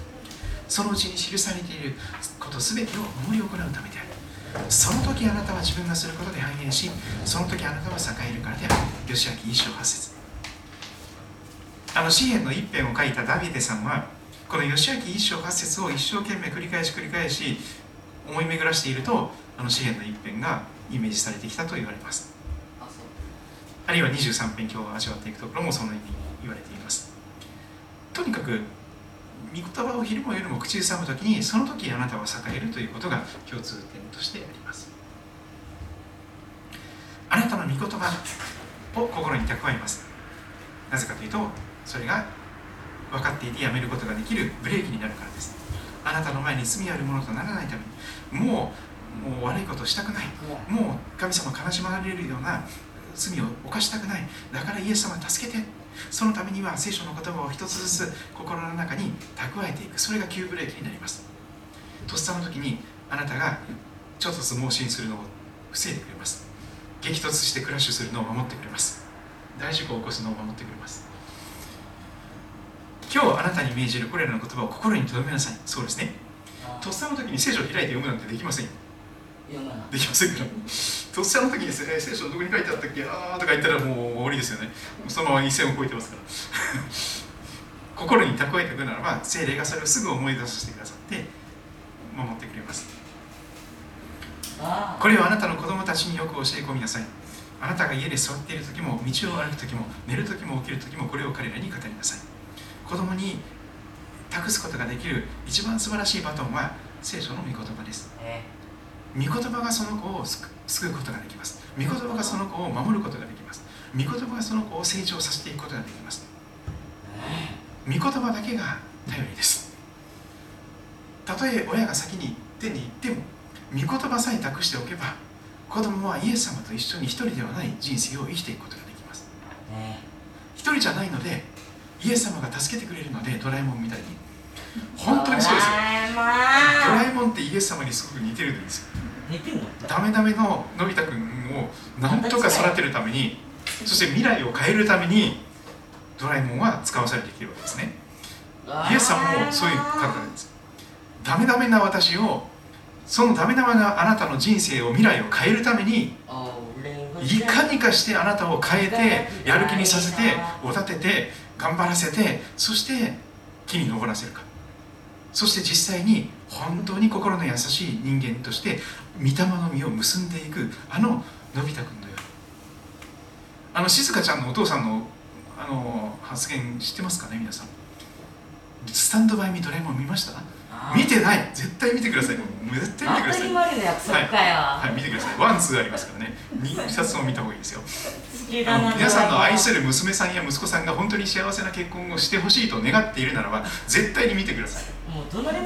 そのうちに記されていること全てを思い行うためであるその時あなたは自分がすることで繁栄しその時あなたは栄えるからである。吉明一章八節。あの詩篇の一編を書いたダビデさんはこの吉明一章八節を一生懸命繰り返し繰り返し思い巡らしているとあの詩篇の一編がイメージされてきたと言われます。あるいは23編今日味わっていくところもその意味言われています。とにかく御言葉を昼も夜も口ずさむときにその時あなたは栄えるということが共通点としてあります。あなたの御言葉を心に蓄えます。なぜかというとそれが分かっていてやめることができるブレーキになるからです。あなたの前に罪あるものとならないためにもうもう悪いことをしたくない。もう神様悲しまれるような罪を犯したくない。だからイエス様助けてそのためには聖書の言葉を一つずつ心の中に蓄えていく。それが急ブレーキになります。とっさの時にあなたがちょっとずつ盲信するのを防いでくれます。激突してクラッシュするのを守ってくれます。大事故を起こすのを守ってくれます。今日あなたに命じるこれらの言葉を心に留めなさい。そうですね。とっさの時に聖書を開いて読むなんてできませんよ。できませんから。とっさの時にですね聖書どこに書いてあったっけ？あーとか言ったらもう終わりですよね。そのまま一線を越えてますから。心に蓄えていくならば聖霊がそれをすぐ思い出させてくださって守ってくれます。あこれをあなたの子供たちによく教え込みなさい。あなたが家で座っている時も道を歩く時も寝る時も起きる時もこれを彼らに語りなさい。子供に託すことができる一番素晴らしいバトンは聖書の御言葉です。え御言葉がその子を救救うことができます。御言葉がその子を守ることができます。御言葉がその子を成長させていくことができます。御言葉だけが頼りです。たとえ親が先に手に行っても御言葉さえ託しておけば子供はイエス様と一緒に一人ではない人生を生きていくことができます。ね一人じゃないのでイエス様が助けてくれるのでドラえもんみたいに。本当にそうですよ。ドラえもんってイエス様にすごく似てるんですよダメダメののび太くんをなんとか育てるためにそして未来を変えるためにドラえもんは使わされてきてるわけですね。イエス様もそういう方なんです。ダメダメな私をそのダメダメなあなたの人生を未来を変えるためにいかにかしてあなたを変えて。やる気にさせてお立てて頑張らせてそして木に登らせるか。そして実際に本当に心の優しい人間として御霊の実を結んでいくあののび太くんのように。あの静香ちゃんのお父さんのあの発言知ってますかね皆さん。スタンドバイミードラえもん見ました？見てない。絶対見てください。もう絶対見てください。当たり前の約束かよ、はい、見てください。 One, Two ありますからね。2冊も見た方がいいですよ。皆さんの愛する娘さんや息子さんが本当に幸せな結婚をしてほしいと願っているならば、絶対に見てください。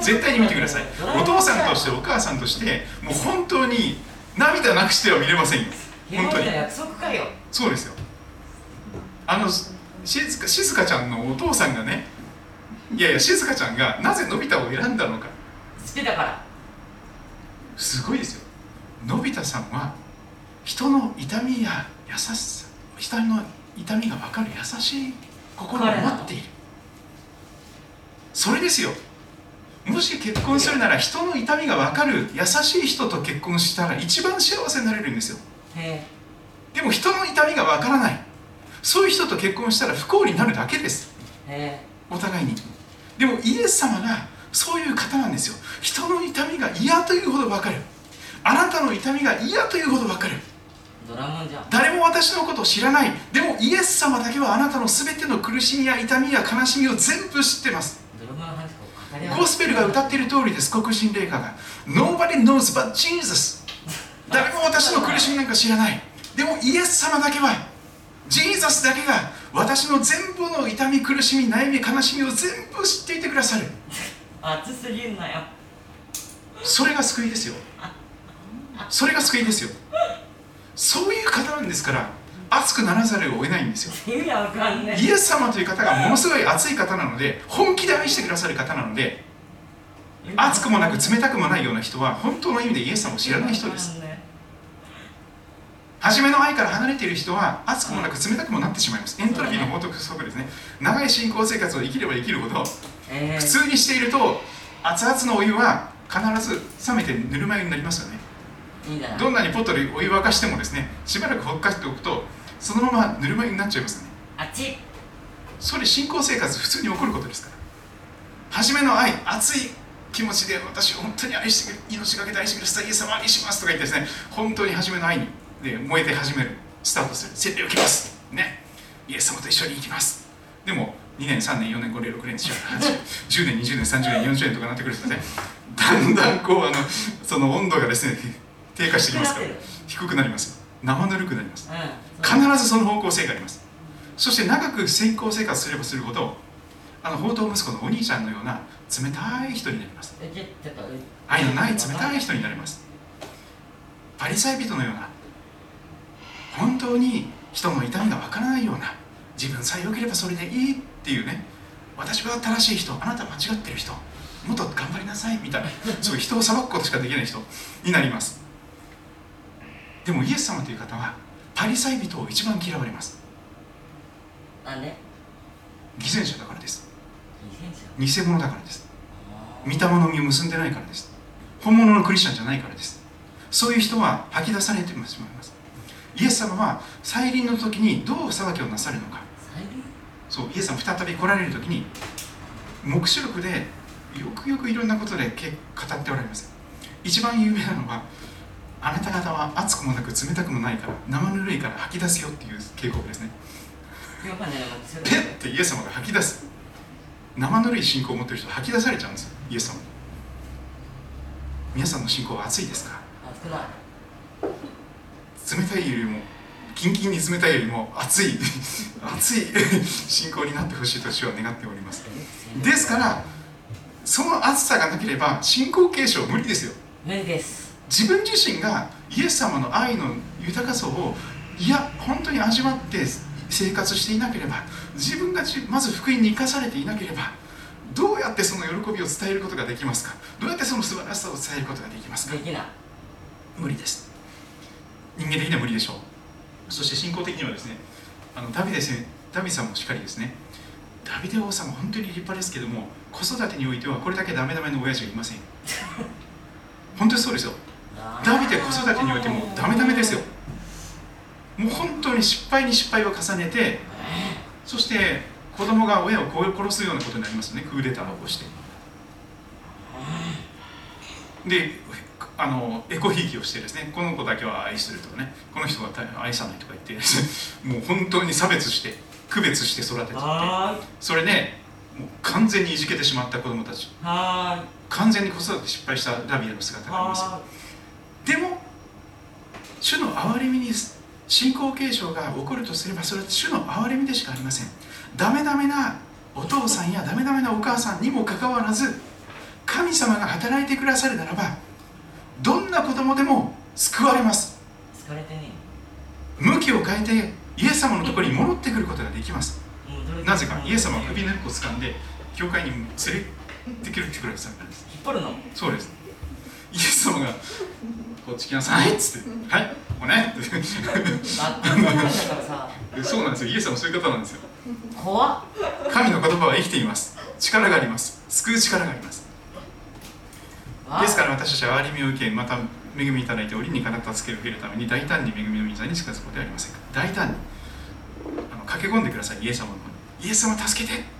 絶対に見てください。お父さんとして、お母さんとして、もう本当に涙なくしては見れませんよ。本当にの。約束かよそうですよ。あの、静か静香ちゃんのお父さんがね、いやいや、静香ちゃんがなぜのび太を選んだのか。好きだからすごいですよのび太さんは人の痛みや優しさ人の痛みが分かる優しい心を持っているそれですよもし結婚するなら人の痛みが分かる優しい人と結婚したら一番幸せになれるんですよ。へでも人の痛みが分からない。そういう人と結婚したら不幸になるだけです。お互いに。でもイエス様がそういう方なんですよ。人の痛みが嫌というほど分かる。あなたの痛みが嫌というほど分かる。誰も私のことを知らない。でもイエス様だけはあなたの全ての苦しみや痛みや悲しみを全部知ってますゴスペルが歌っている通りです。黒人霊歌が。Nobody knows but Jesus 誰も私の苦しみなんか知らない。でもイエス様だけは。ジーザスだけが。私の全部の痛み苦しみ悩み悲しみを全部知っていてくださる。熱すぎんなよ。それが救いですよ。それが救いですよ。そういう方なんですから熱くならざるを得ないんですよ。意味わかんねイエス様という方がものすごい熱い方なので本気で愛してくださる方なので熱くもなく冷たくもないような人は本当の意味でイエス様を知らない人です。初めの愛から離れている人は熱くもなく冷たくもなってしまいます。エントロピーの法則ですね。長い信仰生活を生きれば生きるほどええ。普通にしていると熱々のお湯は必ず冷めてぬるま湯になりますよね。どんなにポットでお湯沸かしてもですねしばらくほっかしておくとそのままぬるま湯になっちゃいますよね。あっち。それ信仰生活普通に起こることですから。初めの愛熱い気持ちで私を本当に愛してくれ命がけで愛してくださいイエス様にしますとか言ってですね本当に初めの愛にで燃えて始めるスタートする洗礼を受けます。ね。イエス様と一緒に行きます。でも2年3年4年5年6年7年8年10年20年30年40年とかなってくるとねだんだんこうあのその温度がですね低下してきますから低くなります生ぬるくなりますうん必ずその方向性があります。そして長く先行生活すればするほどあの宝刀息子のお兄ちゃんのような冷たい人になります。愛のない冷たい人になります。パリサイ人のような本当に人の痛みがわからないような自分さえ良ければそれでいいっていうね私は正しい人あなたは間違ってる人もっと頑張りなさいみたいなそういう人を裁くことしかできない人になりますでもイエス様という方はパリサイ人を一番嫌われます。なんで？偽善者だからです。偽物だからです。あ御霊の実を結んでないからです。本物のクリスチャンじゃないからです。そういう人は吐き出されてしまいます。イエス様は再臨の時にどう裁きをなさるのか。そうイエス様再び来られる時に黙示録でよくよくいろんなことでけ語っておられます。一番有名なのはあなた方は熱くもなく冷たくもないから生ぬるいから吐き出すよっていう警告ですね。ペッてイエス様が吐き出す。生ぬるい信仰を持ってる人吐き出されちゃうんですイエス様。皆さんの信仰は熱いですか？冷たいよりもキンキンに冷たいよりも熱い 熱い 信仰になってほしいと私は願っております。ですからその熱さがなければ信仰継承無理ですよ。無理です自分自身がイエス様の愛の豊かさをいや本当に味わって生活していなければ自分がまず福音に生かされていなければどうやってその喜びを伝えることができますか？どうやってその素晴らしさを伝えることができますか？できない。無理です。人間的には無理でしょう。そして信仰的にはですねあのダビデダビさんもしっかりですねダビデ王様本当に立派ですけども子育てにおいてはこれだけダメダメの親父がいません。本当にそうですよダビデ子育てにおいてもダメダメですよ。もう本当に失敗に失敗を重ねてそして子供が親を殺すようなことになりますね。クーデターを起こして。であのエコひいきをしてですね。この子だけは愛するとかね。この人は愛さないとか言って。もう本当に差別して区別して育ててそれでもう完全にいじけてしまった子供たち。完全に子育て失敗したダビエの姿がありますでも主の憐れみに信仰継承が起こるとすればそれは主の憐れみでしかありません。ダメダメなお父さんやダメダメなお母さんにもかかわらず神様が働いてくださるならばどんな子供でも救われます。向きを変えてイエス様のところに戻ってくることができます。なぜかイエス様は首の一個掴んで教会に連れてくるってくださったんです引っ張るの？そうですイエス様がこっち来なさいっつって「はいここね」そうなんですよ。イエス様そういう方なんですよ。怖っ。神の言葉は生きています。力があります。救う力があります。ですから私たちは憐れみを受けまた恵みいただいて折にかなった助けを受けるために大胆に恵みの御座に近づくことではありません。か大胆に。あの駆け込んでください。イエス様の方に。イエス様助けて。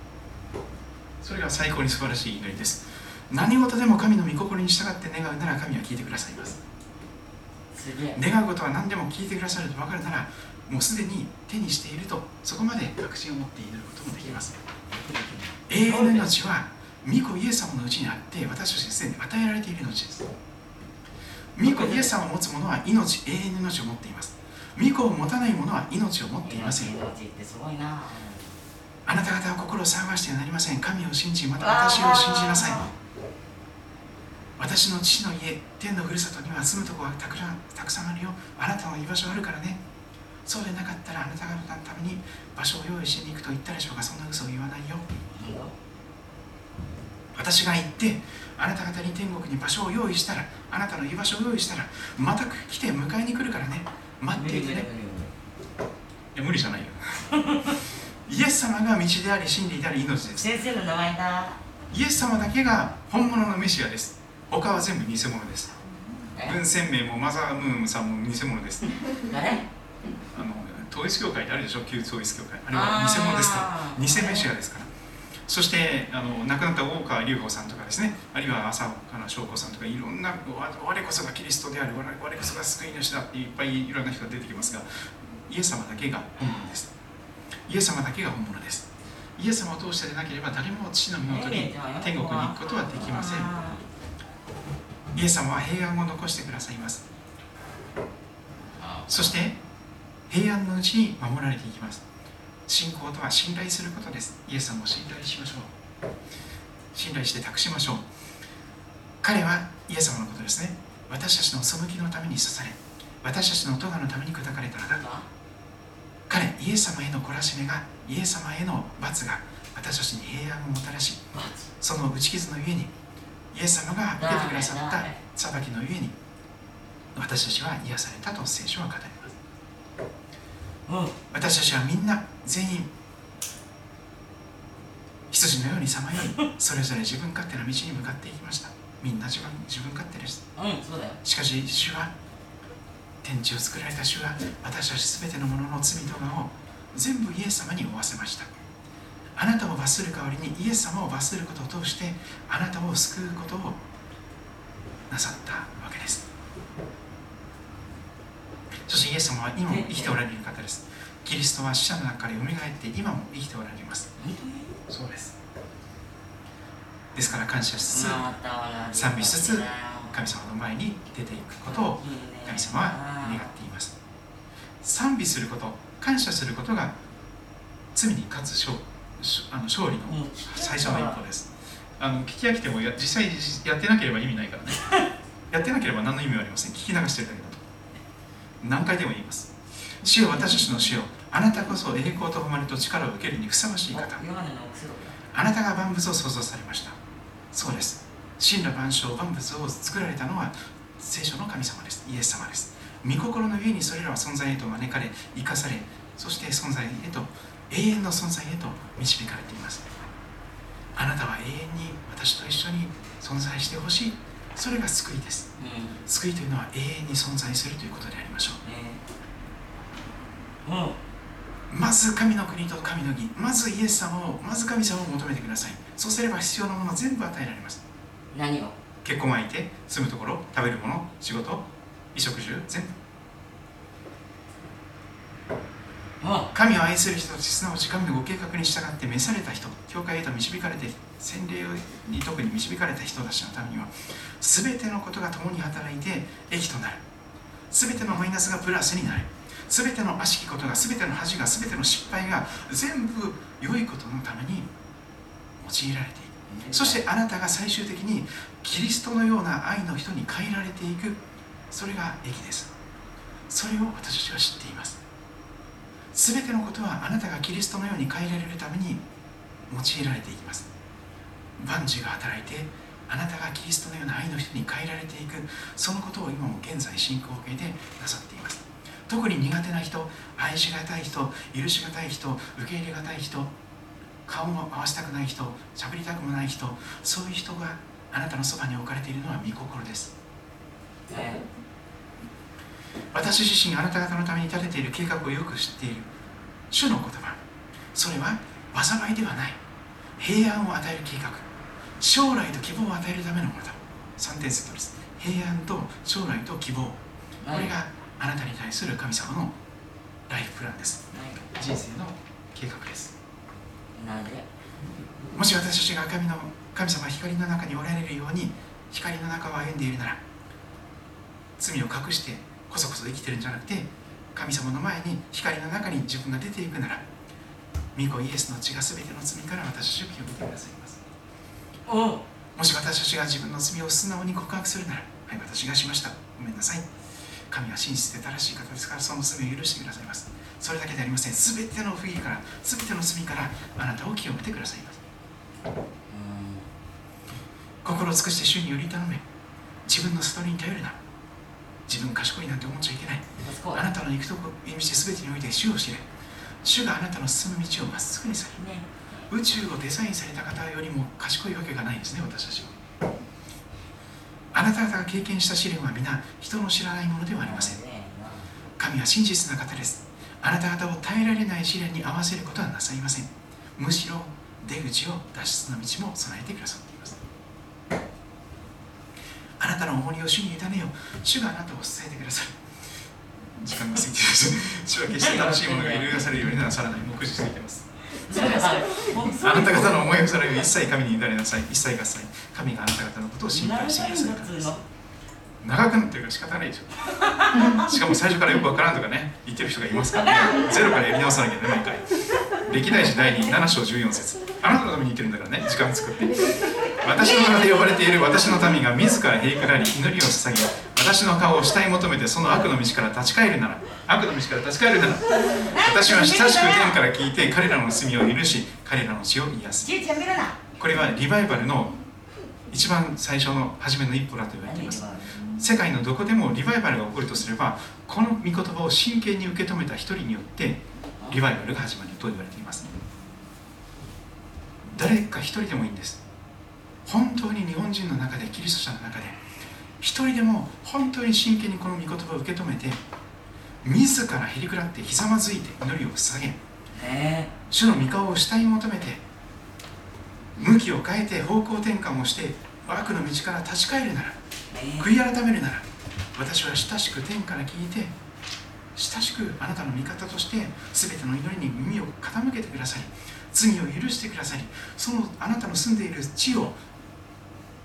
それが最高に素晴らしい祈りです何事でも神の御心に従って願うなら神は聞いてくださいます。願うことは何でも聞いてくださると分かるならもうすでに手にしているとそこまで確信を持って祈ることもできます。永遠の命は御子イエス様のうちにあって私たちにすでに与えられている命です。御子イエス様を持つ者は命永遠の命を持っています。御子を持たない者は命を持っていません。あなた方は心を騒がしてはなりません。神を信じまた私を信じなさい私の父の家天のふるさとには住むところがたくたくさんあるよあなたの居場所あるからね。そうでなかったらあなた方のために場所を用意しに行くと言ったでしょうかそんな嘘を言わないよ。私が行ってあなた方に天国に場所を用意したらあなたの居場所を用意したらまた来て迎えに来るからね。待っていてね。いや無理じゃないよ。イエス様が道であり真理であり命です。先生の名前だ。イエス様だけが本物のメシアです他は全部偽物です。文鮮明もマザームーンさんも偽物です。誰？あの統一教会ってあるでしょ？旧統一教会。あれは偽物ですから偽メシアですから。そしてあの亡くなった大川隆法さんとかですね。あるいは浅岡翔子さんとかいろんな我こそがキリストである我こそが救い主だっていっぱいいろんな人が出てきますがイエス様だけが本物です。イエス様だけが本物です。イエス様を通してでなければ誰も父の身元に天国に行くことはできませんイエス様は平安を残してくださいます。そして平安のうちに守られていきます。信仰とは信頼することです。イエス様を信頼しましょう。信頼して託しましょう。彼はイエス様のことですね。私たちの背きのために刺され私たちの咎のために砕かれたのだ彼イエス様への懲らしめがイエス様への罰が私たちに平安をもたらしその打ち傷のゆえにイエス様が受けてくださった裁きのゆえに私たちは癒されたと聖書は語り私たちはみんな全員羊のようにさまよい それぞれ自分勝手な道に向かっていきました。みんな自分自分勝手です、しかし主は天地を作られた主は私たち全てのものの罪とかを全部イエス様に負わせましたあなたを罰する代わりにイエス様を罰することを通してあなたを救うことをなさったわけです。そしてイエス様は今も生きておられる方です。キリストは死者の中から蘇って今も生きておられます。そうですですから感謝しつつ賛美しつつ神様の前に出ていくことを神様は願っています。賛美すること感謝することが罪に勝つ勝あの勝利の最初の一歩です。あの聞き飽きてもや実際やってなければ意味ないからね。やってなければ何の意味もありません。聞き流してるだけだと。何回でも言います。主よ私たちの主よ。あなたこそ栄光と誉れと力を受けるにふさわしい方。あなたが万物を創造されました。そうです。神羅万象万物を作られたのは聖書の神様です。イエス様です。御心の上にそれらは存在へと招かれ生かされそして存在へと永遠の存在へと導かれています。あなたは永遠に私と一緒に存在してほしい。それが救いです、うん、救いというのは永遠に存在するということでありましょう、うん、まず神の国と神の義。まずイエス様をまず神様を求めてください。そうすれば必要なもの全部与えられます。何を？結婚相手住むところ食べるもの仕事衣食住全部神を愛する人たちすなわち神のご計画に従って召された人教会へと導かれて洗礼に特に導かれた人たちのためには全てのことが共に働いて益となる。全てのマイナスがプラスになる。全ての悪しきことが全ての恥が全ての失敗が全部良いことのために用いられていく。そしてあなたが最終的にキリストのような愛の人に変えられていく。それが益です。それを私たちは知っています。全てのことはあなたがキリストのように変えられるために用いられていきます。万事が働いてあなたがキリストのような愛の人に変えられていくそのことを今も現在進行形でなさっています。特に苦手な人愛しがたい人許しがたい人受け入れがたい人顔も合わせたくない人しゃべりたくもない人そういう人があなたのそばに置かれているのは御心です、私自身あなた方のために立てている計画をよく知っている。主の言葉。それは災いではない。平安を与える計画。将来と希望を与えるためのものだ。3点セットです。平安と将来と希望。これがあなたに対する神様のライフプランです。人生の計画です。もし私たちが神の神様光の中におられるように光の中を歩んでいるなら罪を隠してこそこそ生きてるんじゃなくて神様の前に光の中に自分が出ていくなら御子イエスの血が全ての罪から私たちを清めてくださいます。もし私たちが自分の罪を素直に告白するならはい私がしました。ごめんなさい。神は真実で正しい方ですからその罪を許してくださいます。それだけでありません。全ての不義から全ての罪からあなたを清めてくださいます。心を尽くして主により頼め。自分の悟りに頼るな自分賢いなんて思っちゃいけない。あなたの行くとこ道全てにおいて主を知れ。主があなたの進む道をまっすぐにされ、ね、宇宙をデザインされた方よりも賢いわけがないんですね私たちは。あなた方が経験した試練は皆人の知らないものではありません。神は真実な方です。あなた方を耐えられない試練に合わせることはなさいません。むしろ出口を脱出の道も備えてくださいあなたの重荷を主に委ねよ主があなたを支えてください時間が過ぎてます。主は決して楽しいものが揺るがされるようになさらない。目視しています。あなた方の思いをさらう一切神に委ねなさい。一切合切神があなた方のことを心配してくださいから。です長くなってるから仕方ないでしょ。しかも最初からよくわからんとかね。言ってる人がいますからね。ゼロからやり直さなきゃね毎回歴代史第2 7章14節。あなたのために言ってるんだからね。時間作って私の名で呼ばれている私の民が自ら平くらり祈りを捧げ私の顔を慕い求めてその悪の道から立ち返るなら悪の道から立ち返るなら私は親しく天から聞いて彼らの罪を許し彼らの血を癒す。これはリバイバルの一番最初の初めの一歩だと言われています。世界のどこでもリバイバルが起こるとすればこの御言葉を真剣に受け止めた一人によってリバイバルが始まると言われています。誰か一人でもいいんです本当に日本人の中でキリスト者の中で一人でも本当に真剣にこの御言葉を受け止めて自らへりくらってひざまずいて祈りを捧げ、主の御顔を慕い求めて向きを変えて方向転換をして悪の道から立ち返るなら悔い改めるなら私は親しく天から聞いて親しくあなたの味方として全ての祈りに耳を傾けてくださり罪を許してくださりそのあなたの住んでいる地を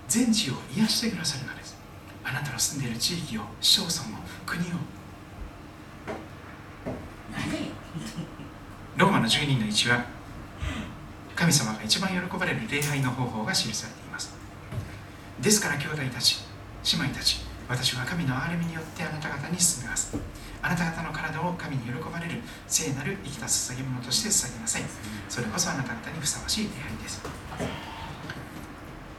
全地を癒してくださるのです。あなたの住んでいる地域を市町村を国を。何？ローマの12人の1は神様が一番喜ばれる礼拝の方法が記されています。ですから兄弟たち姉妹たち私は神の憐れみによってあなた方に進めます。あなた方の体を神に喜ばれる聖なる生きた捧げ物として捧げなさい。それこそあなた方にふさわしい礼拝です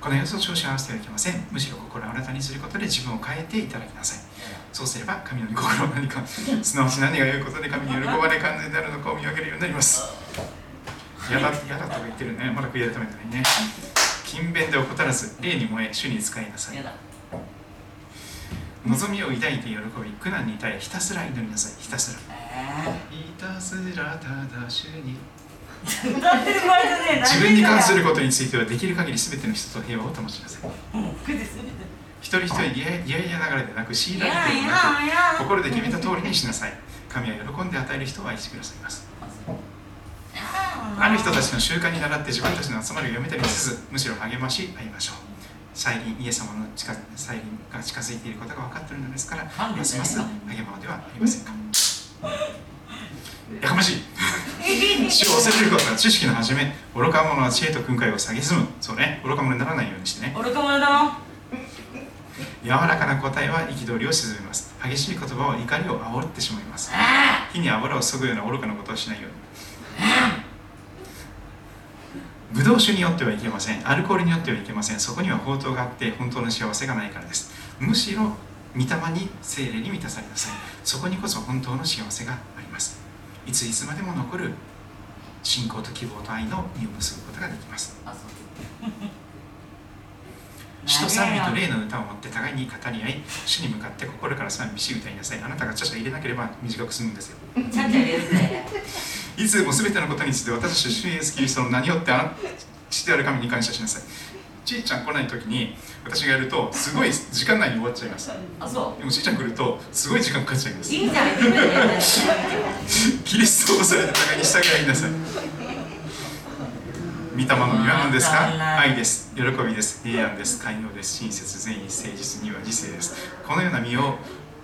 この様子を調子を合わせてはいけません。むしろ心を新たにすることで自分を変えていただきなさい。そうすれば神の御心は何か すなわち何が良いことで神に喜ばれ完全であるのかを見分けるようになります。嫌だ嫌だとか言ってるね。まだ悔い改めてないね。勤勉で怠らず霊に燃え主に使いなさい。望みを抱いて喜び苦難に耐えひたすら祈りなさい。ひたすら。えひたすらただ主に。ー、歌ってる場合じゃねえ。自分に関するることについてはできる限り全ての人と平和を保ちなさい。一人一人いやいやいやながらでなく強いいられてもなく心で決めた通りにしなさい。神は喜んで与える人を愛してくださいます。ある人たちの習慣に倣って自分たちの集まりをやめたりせずむしろ励まし合いましょう。再臨イエス様の近再臨が近づいていることが分かっているのですからますます励まうではありませんか？やかましい主を忘れることは知識の始め愚か者は知恵と訓戒を蔑む。そうね。愚か者にならないようにしてね。愚か者だ柔らかな答えは憤りを鎮めます。激しい言葉は怒りを煽ってしまいます。あ火に油を注ぐような愚かなことをしないように。ブドウ酒によってはいけません。アルコールによってはいけません。そこには宝刀があって本当の幸せがないからです。むしろ御霊に精霊に満たされなさい。そこにこそ本当の幸せがいついつまでも残る信仰と希望と愛の実を結ぶことができます。あそう。詩と賛美と霊の歌を持って互いに語り合い主に向かって心から賛美し歌いなさい。あなたがちゃちゃ入れなければ短く済むんですよ。いつでも全てのことについて私たち主イエスキリストの名によってあな父である神に感謝しなさい。ちいちゃん来ない時に私がやるとすごい時間内に終わっちゃいます。あそでもちいちゃん来るとすごい時間かかっちゃいます。ういいじゃん。キリストを恐れて互いに従いなさい。御霊の実は何ですか？愛です。喜びです。平安です。寛容です。親切善意誠実には自制です。このような実を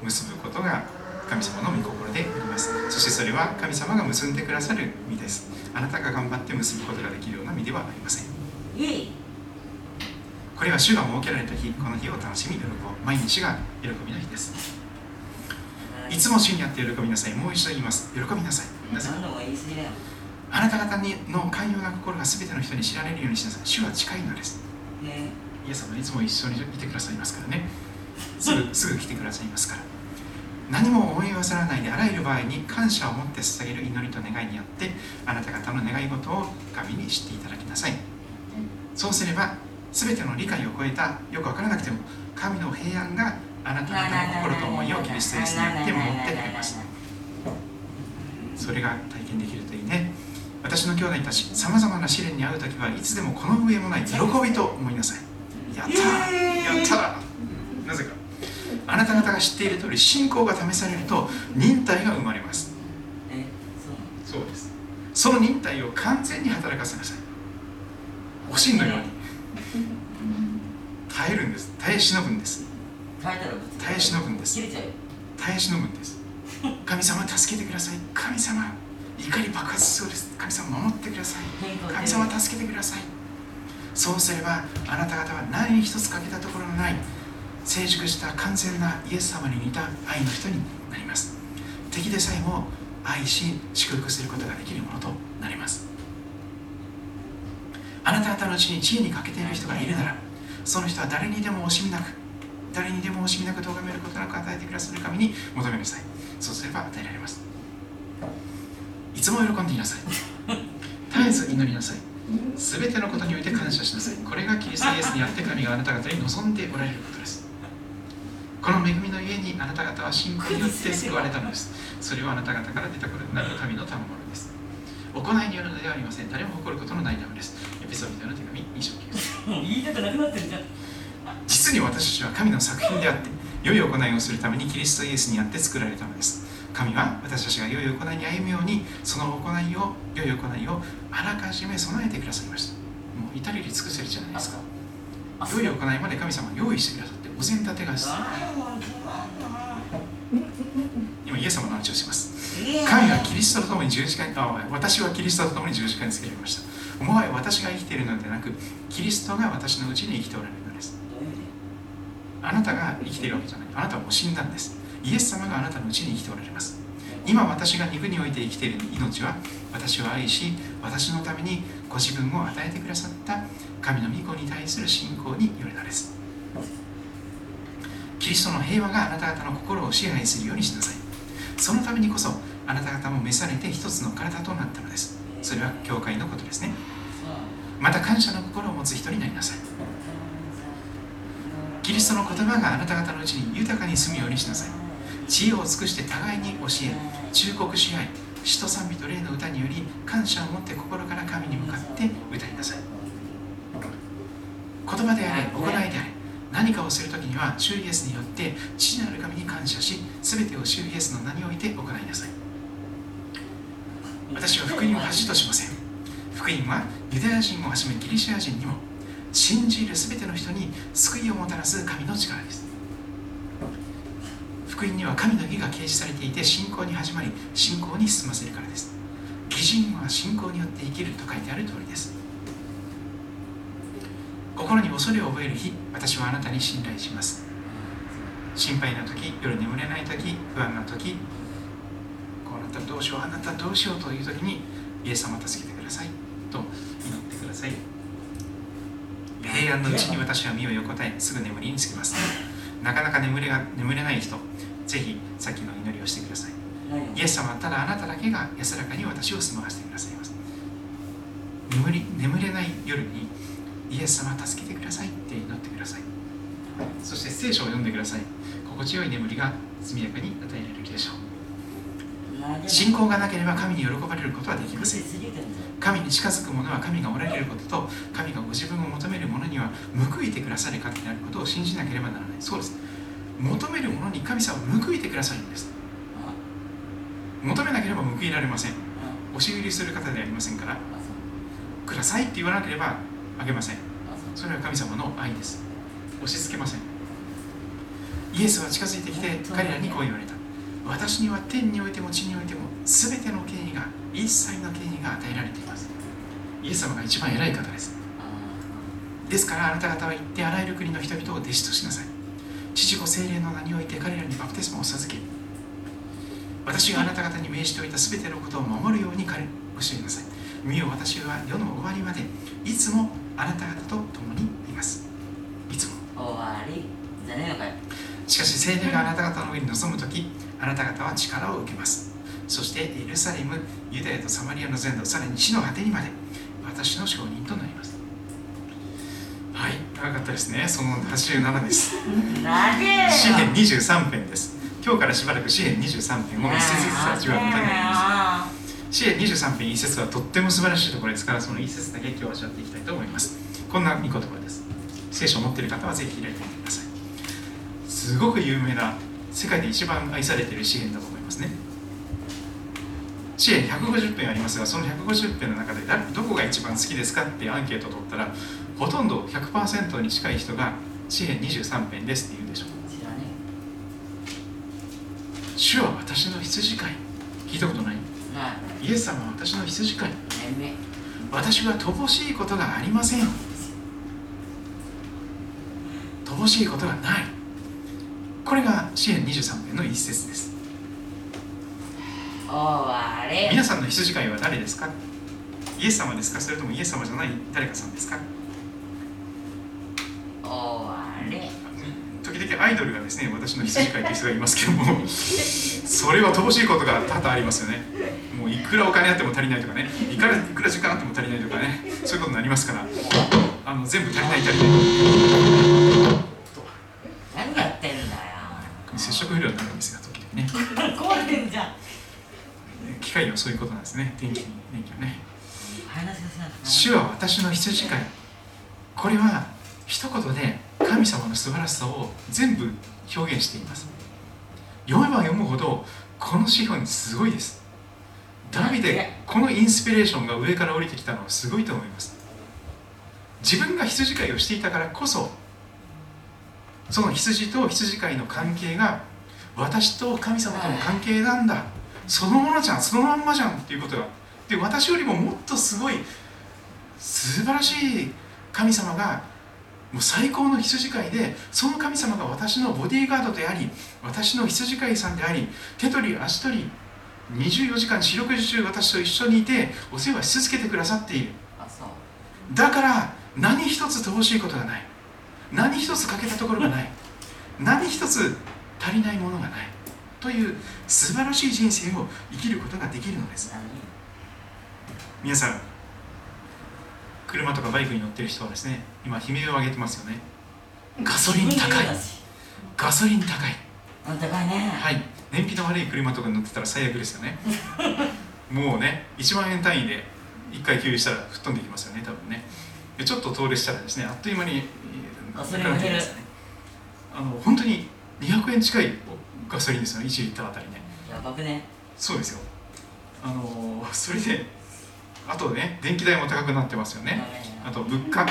結ぶことが神様の御心であります。そしてそれは神様が結んでくださる実です。あなたが頑張って結ぶことができるような実ではありませんこれは主が設けられた日この日を楽しみ喜ぼう毎日が喜びの日です。い。つも主にあって喜びなさい。もう一度言います。喜びなさい。あなた方にの寛容な心が全ての人に知られるようにしなさい。主は近いのです。ね。イエス様いつも一緒にいてくださいますからね。すぐすぐ来てくださいますから。何も思い忘らないであらゆる場合に感謝を持って捧げる祈りと願いによってあなた方の願い事を神に知っていただきなさい。そうすれば全ての理解を超えたよく分からなくても神の平安があなた方の心と思いをキリストイエスによって守ってくれます。それが体験できるといいね。私の兄弟たちさまざまな試練に遭う時はいつでもこの上もない喜びと思いなさい。やったー。やったー。なぜか。あなた方が知っている通り信仰が試されると忍耐が生まれます。えそうそうです。その忍耐を完全に働かせなさい。おしんのように耐えるんです。耐え忍ぶんです。耐え忍ぶんです。耐え忍ぶんです。神様助けてください。神様怒り爆発しそうです。神様守ってください。神様助けてください。そうすればあなた方は何一つ欠けたところのない。成熟した完全なイエス様に似た愛の人になります。敵でさえも愛し祝福することができるものとなりますあなた方のうちに知恵に欠けている人がいるならその人は誰にでも惜しみなく誰にでも惜しみなく咎めることなく与えてくださる神に求めなさい。そうすれば与えられます。いつも喜んでいなさい。絶えず祈りなさい。すべてのことにおいて感謝しなさい。これがキリストイエスにあって神があなた方に望んでおられることです。この恵みの家にあなた方は信仰によって救われたのです。それはあなた方から出たことになる神の賜物です。行いによるのではありません。誰も誇ることのないためです。エピソードの手紙2章9節もう言いたくなくなってるじゃん。実に私たちは神の作品であって良い行いをするためにキリストイエスにあって作られたのです。神は私たちが良い行いに歩むようにその行いを良い行いをあらかじめ備えてくださいました。もう至れり尽くせりじゃないですか。良い行いまで神様が用意してくださってお膳立てが今イエス様の話をします。神はキリストと共に十字架にあ私はキリストと共に十字架につけられましたもはや私が生きているのではなくキリストが私のうちに生きておられるのですあなたが生きているわけじゃない。あなたはもう死んだんです。イエス様があなたのうちに生きておられます。今私が肉において生きている命は私を愛し私のためにご自分を与えてくださった神の御子に対する信仰によるのです。キリストの平和があなた方の心を支配するようにしなさい。そのためにこそあなた方も召されて一つの体となったのです。それは教会のことですね。また感謝の心を持つ人になりなさい。キリストの言葉があなた方のうちに豊かに住むようにしなさい。知恵を尽くして互いに教え忠告し合い詩と賛美と霊の歌により感謝を持って心から神に向かって歌いなさい。言葉であれ行いであれ何かをするときには主イエスによって父なる神に感謝し全てを主イエスの名において行いなさい。私は福音を恥としません。福音はユダヤ人をはじめギリシア人にも。信じる全ての人に救いをもたらす神の力です。福音には神の義が掲示されていて信仰に始まり信仰に進ませるからです。義人は信仰によって生きると書いてある通りです。心に恐れを覚える日私はあなたに信頼します。心配な時夜眠れない時不安な時ったらどうしようあなたどうしようという時にイエス様助けてください。と祈ってください。平安のうちに私は身を横たえすぐ眠りにつきます。なかなか眠れが眠れない人ぜひさっきの祈りをしてください。イエス様はただあなただけが安らかに私を住まわせてくださいます。眠り眠れない夜にイエス様助けてください。って祈ってください。そして聖書を読んでください。心地よい眠りが速やかに与えられるでしょう信仰がなければ神に喜ばれることはできません。神に近づく者は神がおられることと神がご自分を求める者には報いてくださる方であることを信じなければならない。そうです。求める者に神様は報いてくださるんです。求めなければ報いられません。押し売りする方でありませんから。くださいって言わなければあげません。それは神様の愛です。押し付けません。イエスは近づいてきて彼らにこう言われた。私には天においても地においても全ての権威が一切の権威が与えられています。イエス様が一番偉い方です。ですからあなた方は行ってあらゆる国の人々を弟子としなさい。父子精霊の名において彼らにバプテスマを授け私があなた方に命じておいた全てのことを守るように彼教えなさい。見よ私は世の終わりまでいつもあなた方と共にいます。いつも。終わり。じゃねえのかよしかし聖霊があなた方の上に臨む時あなた方は力を受けます。そしてエルサレムユダヤとサマリアの全土さらに地の果てにまで私の証人となります。はい長かったですね。その87です。何詩篇23編です。今日からしばらく詩篇23編を一節ずつ味わうことになります。詩篇23編一節はとっても素晴らしいところですからその一節だけ今日味わっていきたいと思います。こんな御言葉です。聖書を持っている方はぜひ開いてみてください。すごく有名な世界で一番愛されている詩篇だと思いますね。詩篇150編ありますがその150編の中でどこが一番好きですかってアンケートを取ったらほとんど100%に近い人が詩篇23編ですって言うでしょう。主は私の羊飼い。聞いたことない？イエス様は私の羊飼い。私は乏しいことがありません。乏しいことがないこれが詩篇23編の一節です。皆さんの羊飼いは誰ですか？イエス様ですか？それともイエス様じゃない誰かさんですか？時々アイドルがですね私の羊飼いという人がいますけども それは乏しいことが多々ありますよね。もういくらお金あっても足りないとかね。いくらいくら時間あっても足りないとかね。そういうことになりますから。あの全部足りない足りない何やってんだよ接触不良になるんですよ時々ね壊れてんじゃん機械はそういうことなんですね。電気電気はね。主は私の羊飼い。これは一言で神様の素晴らしさを全部表現しています。読めば読むほどこの資本すごいです。ダビデこのインスピレーションが上から降りてきたのはすごいと思います。自分が羊飼いをしていたからこそその羊と羊飼いの関係が私と神様との関係なんだそのものじゃんそのまんまじゃんっていうことがで私よりももっとすごい素晴らしい神様がもう最高の羊飼いでその神様が私のボディーガードであり私の羊飼いさんであり手取り足取り24時間四六時中私と一緒にいてお世話し続けてくださっている。だから何一つ乏しいことがない。何一つ欠けたところがない。何一つ足りないものがないという素晴らしい人生を生きることができるのです。何皆さん車とかバイクに乗ってる人はですね今悲鳴を上げてますよね。ガソリン高い。ガソリン高い。うん高いね。はい。燃費の悪い車とかに乗ってたら最悪ですよね。もうね1万円単位で1回給油したら吹っ飛んでいきますよね多分ね。でちょっと遠出したらですねあっという間にえーガソリンが減る。あの本当に200円近いガソリンですよね1リッターあたりね。やばくね？そうですよ。あのーそれであとね電気代も高くなってますよね。あと物価。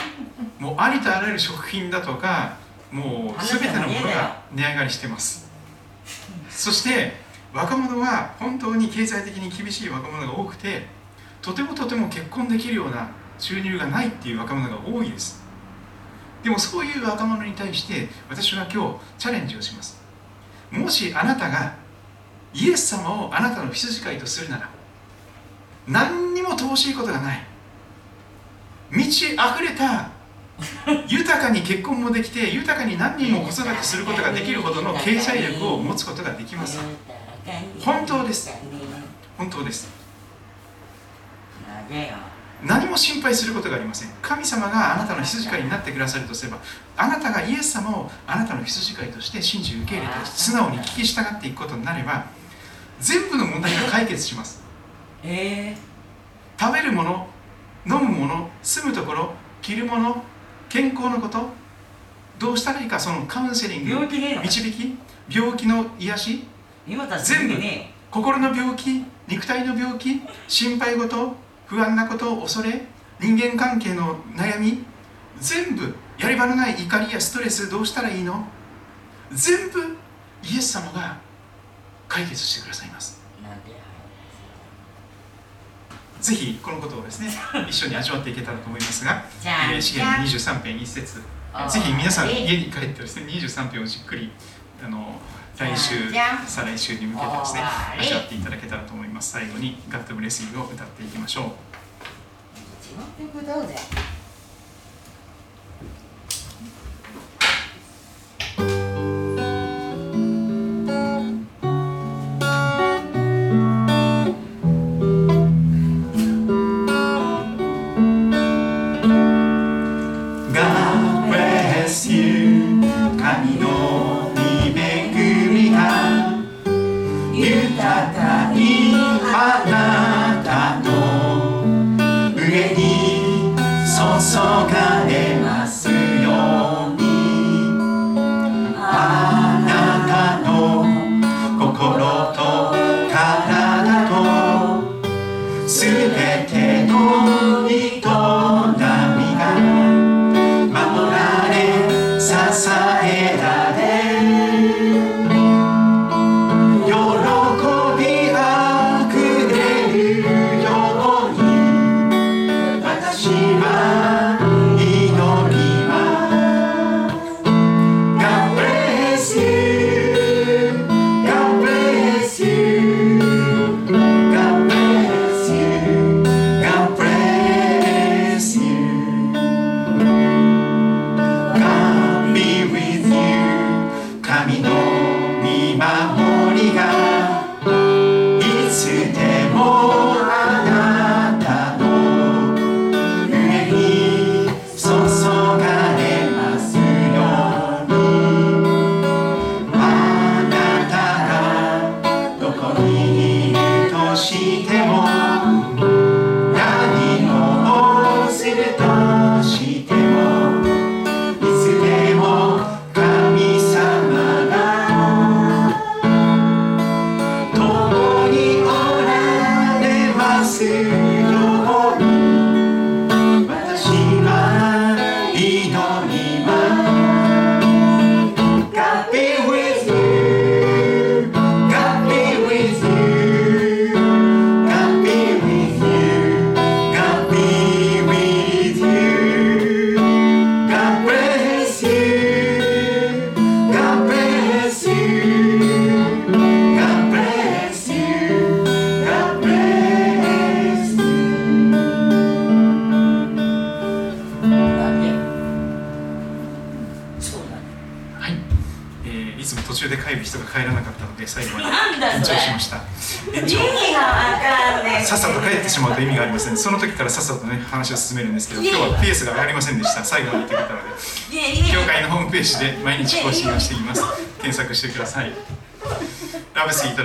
もうありとあらゆる食品だとかもう全てのものが値上がりしてます。そして若者は本当に経済的に厳しい若者が多くてとてもとても結婚できるような収入がないっていう若者が多いです。でもそういう若者に対して私は今日チャレンジをしますもしあなたがイエス様をあなたの羊飼いとするなら何にも乏しいことがない。満ち溢れた豊かに結婚もできて豊かに何人も子育てすることができるほどの経済力を持つことができます。本当です。本当です。何も心配することがありません。神様があなたの羊飼いになってくださるとすればあなたがイエス様をあなたの羊飼いとして信じ受け入れて素直に聞き従っていくことになれば全部の問題が解決します。ええ食べるもの飲むもの住むところ着るもの健康のことどうしたらいいかそのカウンセリング導き病気の癒し全部。ね心の病気肉体の病気心配事不安なこと恐れ人間関係の悩み全部やり場のない怒りやストレスどうしたらいいの？全部イエス様が解決してくださいます。ぜひこのことをですね 一緒に味わっていけたらと思いますがじゃあえー、資源23編一節。あーぜひ皆さんえ家に帰ってですね23編をじっくりあの来週再来週に向けてですね味わっていただけたらと思います。最後に「ガッドブレスユー」を歌っていきましょう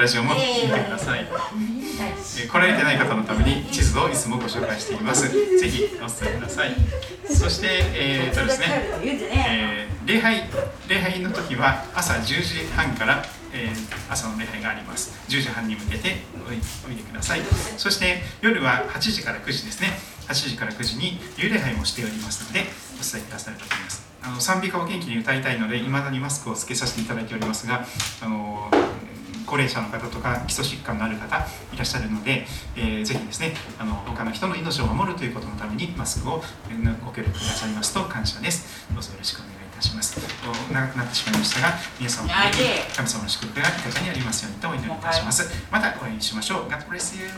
ラジオも見てください。えー来られてない方のために地図をいつもご紹介しています。ぜひお伝えください。そしてえー、っとですねえー礼拝礼拝の時は朝10時半から、えー朝の礼拝があります。10時半に向けておいおいでください。そして夜は8時から9時ですね。8時から9時に夕礼拝もしておりますのでお伝えくださると思います。あの賛美歌を元気に歌いたいのでいまだにマスクをつけさせていただいておりますがあの高齢者の方とか基礎疾患のある方いらっしゃるので、えーぜひですねあの他の人の命を守るということのためにマスクをえーご協力くださいますと感謝です。どうぞよろしくお願いいたします。お長くなってしまいましたが皆さん神様の祝福が豊かにありますようにとお祈りいたします。またお会いしましょう。God bless you